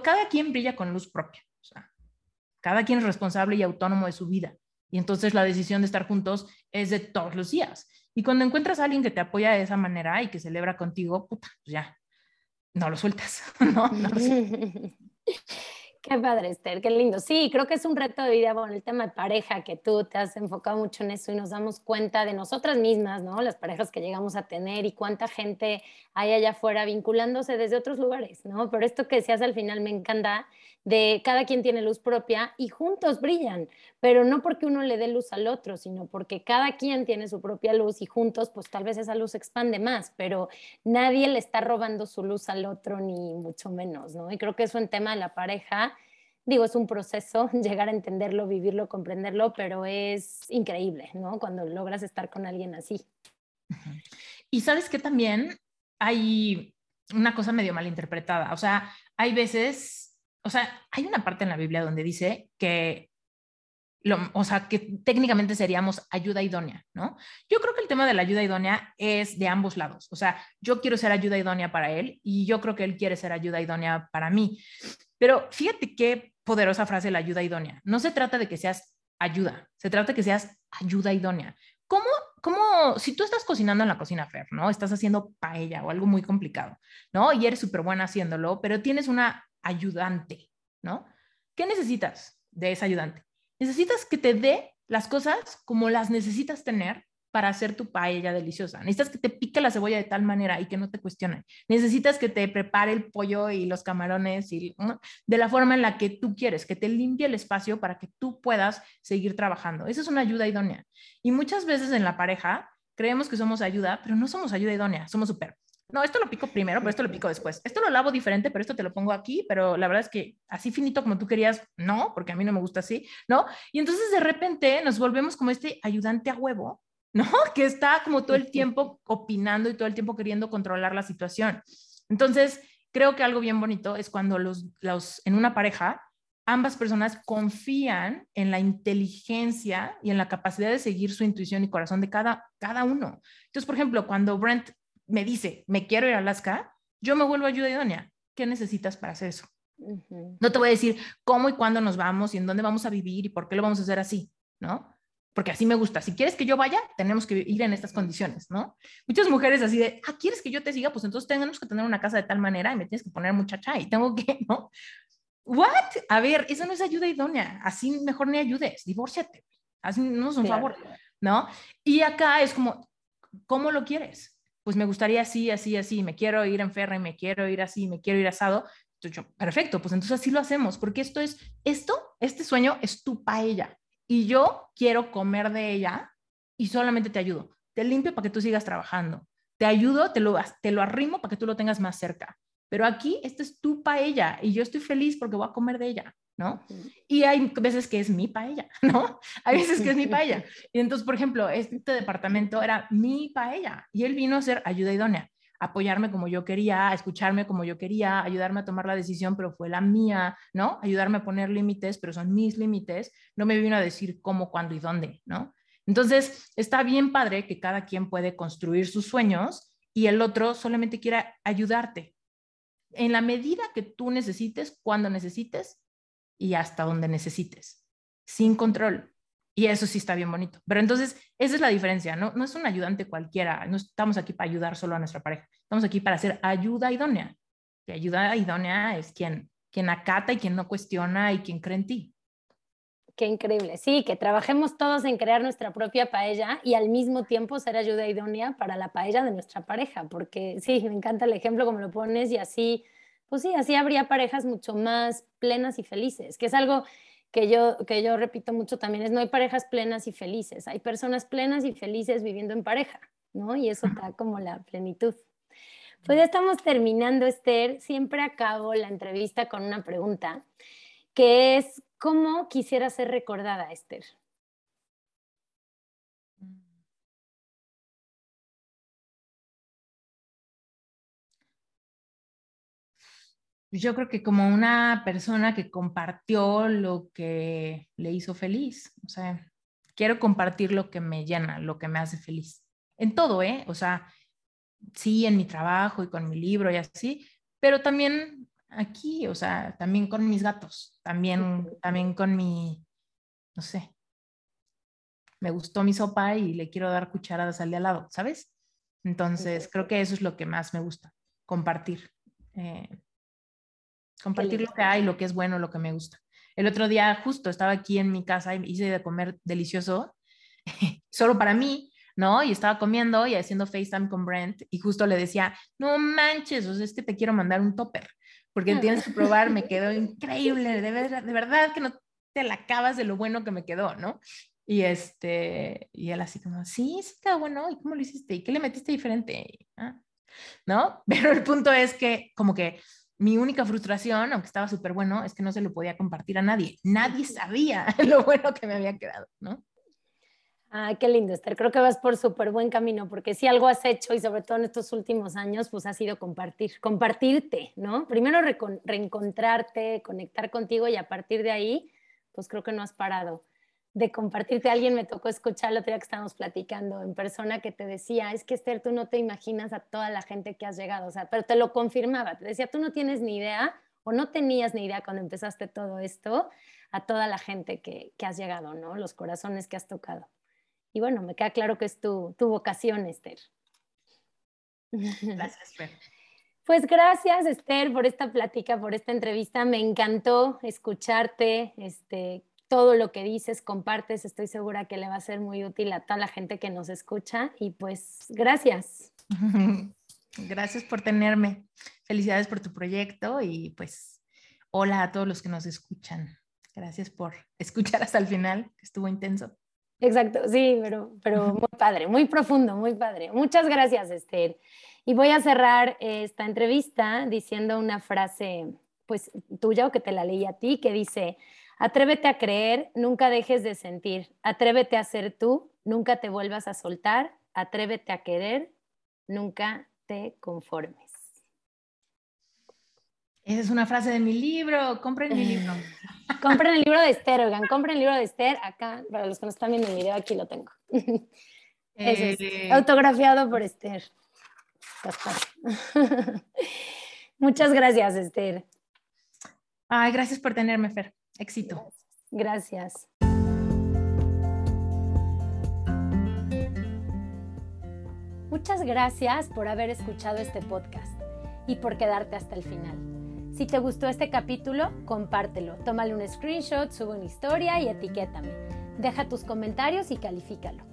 cada quien brilla con luz propia. O sea, cada quien es responsable y autónomo de su vida. Y entonces la decisión de estar juntos es de todos los días. Y cuando encuentras a alguien que te apoya de esa manera y que celebra contigo, puta, pues ya, no lo sueltas, ¿no? no lo sueltas. Qué padre, Esther, qué lindo. Sí, creo que es un reto de vida, bueno, el tema de pareja, que tú te has enfocado mucho en eso y nos damos cuenta de nosotras mismas, ¿no? Las parejas que llegamos a tener y cuánta gente hay allá afuera vinculándose desde otros lugares, ¿no? Pero esto que decías al final me encanta, de cada quien tiene luz propia y juntos brillan, pero no porque uno le dé luz al otro, sino porque cada quien tiene su propia luz y juntos pues tal vez esa luz expande más, pero nadie le está robando su luz al otro ni mucho menos, ¿no? Y creo que eso en tema de la pareja, digo, es un proceso llegar a entenderlo, vivirlo, comprenderlo, pero es increíble, ¿no? Cuando logras estar con alguien así. Y sabes que también hay una cosa medio malinterpretada, o sea, hay veces o sea, hay una parte en la Biblia donde dice que, lo, o sea, que técnicamente seríamos ayuda idónea, ¿no? Yo creo que el tema de la ayuda idónea es de ambos lados. O sea, yo quiero ser ayuda idónea para él y yo creo que él quiere ser ayuda idónea para mí. Pero fíjate qué poderosa frase la ayuda idónea. No se trata de que seas ayuda, se trata de que seas ayuda idónea. ¿Cómo, cómo, si tú estás cocinando en la cocina, Fer, ¿no? Estás haciendo paella o algo muy complicado, ¿no? Y eres súper buena haciéndolo, pero tienes una ayudante, ¿no? ¿Qué necesitas de ese ayudante? Necesitas que te dé las cosas como las necesitas tener para hacer tu paella deliciosa. Necesitas que te pique la cebolla de tal manera y que no te cuestionen. Necesitas que te prepare el pollo y los camarones y de la forma en la que tú quieres, que te limpie el espacio para que tú puedas seguir trabajando. Esa es una ayuda idónea. Y muchas veces en la pareja creemos que somos ayuda, pero no somos ayuda idónea, somos súper. No, esto lo pico primero, pero esto lo pico después. Esto lo lavo diferente, pero esto te lo pongo aquí, pero la verdad es que así finito como tú querías, no, porque a mí no me gusta así, ¿no? Y entonces de repente nos volvemos como este ayudante a huevo ¿no? Que está como todo el tiempo opinando y todo el tiempo queriendo controlar la situación. Entonces, creo que algo bien bonito es cuando los, los, en una pareja, ambas personas confían en la inteligencia y en la capacidad de seguir su intuición y corazón de cada, cada uno. Entonces, por ejemplo, cuando Brent me dice, me quiero ir a Alaska, yo me vuelvo ayuda idónea. ¿Qué necesitas para hacer eso? No te voy a decir cómo y cuándo nos vamos y en dónde vamos a vivir y por qué lo vamos a hacer así, ¿no? Porque así me gusta. Si quieres que yo vaya, tenemos que ir en estas condiciones, ¿no? Muchas mujeres así de, ah, ¿quieres que yo te siga? Pues entonces tenemos que tener una casa de tal manera y me tienes que poner muchacha y tengo que, ¿no? ¿What? A ver, eso no es ayuda idónea. Así mejor ni ayudes, divórciate. Es un favor, ¿no? Y acá es como, ¿cómo lo quieres? Pues me gustaría así, así, así, me quiero ir en ferry, me quiero ir así, me quiero ir asado. Entonces yo, perfecto, pues entonces así lo hacemos, porque esto es, esto, este sueño es tu paella y yo quiero comer de ella y solamente te ayudo. Te limpio para que tú sigas trabajando. Te ayudo, te lo, te lo arrimo para que tú lo tengas más cerca. Pero aquí, esta es tu paella y yo estoy feliz porque voy a comer de ella, ¿no? Y hay veces que es mi paella, ¿no? Hay veces que es mi paella. Y entonces, por ejemplo, este departamento era mi paella y él vino a ser ayuda idónea apoyarme como yo quería, escucharme como yo quería, ayudarme a tomar la decisión, pero fue la mía, ¿no? Ayudarme a poner límites, pero son mis límites, no me vino a decir cómo, cuándo y dónde, ¿no? Entonces, está bien padre que cada quien puede construir sus sueños y el otro solamente quiera ayudarte en la medida que tú necesites, cuando necesites y hasta donde necesites, sin control. Y eso sí está bien bonito. Pero entonces, esa es la diferencia, ¿no? No es un ayudante cualquiera, no estamos aquí para ayudar solo a nuestra pareja, estamos aquí para hacer ayuda idónea. Y ayuda idónea es quien, quien acata y quien no cuestiona y quien cree en ti. Qué increíble. Sí, que trabajemos todos en crear nuestra propia paella y al mismo tiempo ser ayuda idónea para la paella de nuestra pareja, porque sí, me encanta el ejemplo como lo pones y así, pues sí, así habría parejas mucho más plenas y felices, que es algo que yo, que yo repito mucho también es no hay parejas plenas y felices, hay personas plenas y felices viviendo en pareja, ¿no? Y eso da como la plenitud. Pues ya estamos terminando, Esther. Siempre acabo la entrevista con una pregunta, que es, ¿cómo quisiera ser recordada, Esther? Yo creo que como una persona que compartió lo que le hizo feliz. O sea, quiero compartir lo que me llena, lo que me hace feliz. En todo, ¿eh? O sea, sí, en mi trabajo y con mi libro y así, pero también aquí, o sea, también con mis gatos, también, también con mi, no sé, me gustó mi sopa y le quiero dar cucharadas al de al lado, ¿sabes? Entonces, creo que eso es lo que más me gusta, compartir. Eh, compartir lo que hay, lo que es bueno, lo que me gusta. El otro día justo estaba aquí en mi casa y hice de comer delicioso, solo para mí, ¿no? Y estaba comiendo y haciendo FaceTime con Brent y justo le decía, no manches, o sea, es que te quiero mandar un topper, porque tienes que probar, me quedó increíble, de verdad, de verdad que no te la acabas de lo bueno que me quedó, ¿no? Y este, y él así como, sí, sí está bueno, ¿y cómo lo hiciste? ¿Y qué le metiste diferente? ¿Ah? ¿No? Pero el punto es que como que mi única frustración, aunque estaba súper bueno, es que no se lo podía compartir a nadie. Nadie sabía lo bueno que me había quedado, ¿no? Ay, qué lindo, Esther. Creo que vas por súper buen camino, porque si algo has hecho, y sobre todo en estos últimos años, pues ha sido compartir, compartirte, ¿no? Primero reencontrarte, conectar contigo y a partir de ahí, pues creo que no has parado de compartirte. Alguien me tocó escuchar el otro día que estábamos platicando en persona que te decía, es que Esther, tú no te imaginas a toda la gente que has llegado, o sea, pero te lo confirmaba, te decía, tú no tienes ni idea o no tenías ni idea cuando empezaste todo esto a toda la gente que, que has llegado, ¿no? Los corazones que has tocado. Y bueno, me queda claro que es tu, tu vocación, Esther. Gracias, Fer. Pues gracias, Esther, por esta plática, por esta entrevista. Me encantó escucharte, este, todo lo que dices, compartes, estoy segura que le va a ser muy útil a toda la gente que nos escucha y pues gracias. Gracias por tenerme. Felicidades por tu proyecto y pues hola a todos los que nos escuchan. Gracias por escuchar hasta el final, estuvo intenso. Exacto, sí, pero, pero muy padre, muy profundo, muy padre. Muchas gracias, Esther. Y voy a cerrar esta entrevista diciendo una frase, pues tuya o que te la leí a ti, que dice, atrévete a creer, nunca dejes de sentir, atrévete a ser tú, nunca te vuelvas a soltar, atrévete a querer, nunca te conformes. Esa es una frase de mi libro, compren mi libro. compren el libro de Esther, oigan, compren el libro de Esther, acá, para los que no están viendo el video, aquí lo tengo. Eh, autografiado por Esther. Muchas gracias, Esther. Ay, gracias por tenerme, Fer. Éxito. Gracias. Muchas gracias por haber escuchado este podcast y por quedarte hasta el final. Si te gustó este capítulo, compártelo, tómale un screenshot, sube una historia y etiquétame. Deja tus comentarios y califícalo.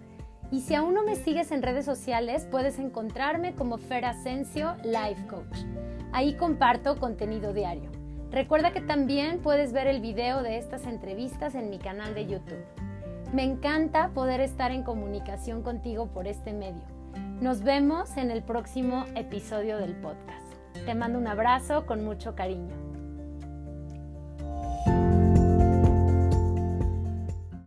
Y si aún no me sigues en redes sociales, puedes encontrarme como Fer Asensio Life Coach. Ahí comparto contenido diario. Recuerda que también puedes ver el video de estas entrevistas en mi canal de YouTube. Me encanta poder estar en comunicación contigo por este medio. Nos vemos en el próximo episodio del podcast. Te mando un abrazo con mucho cariño.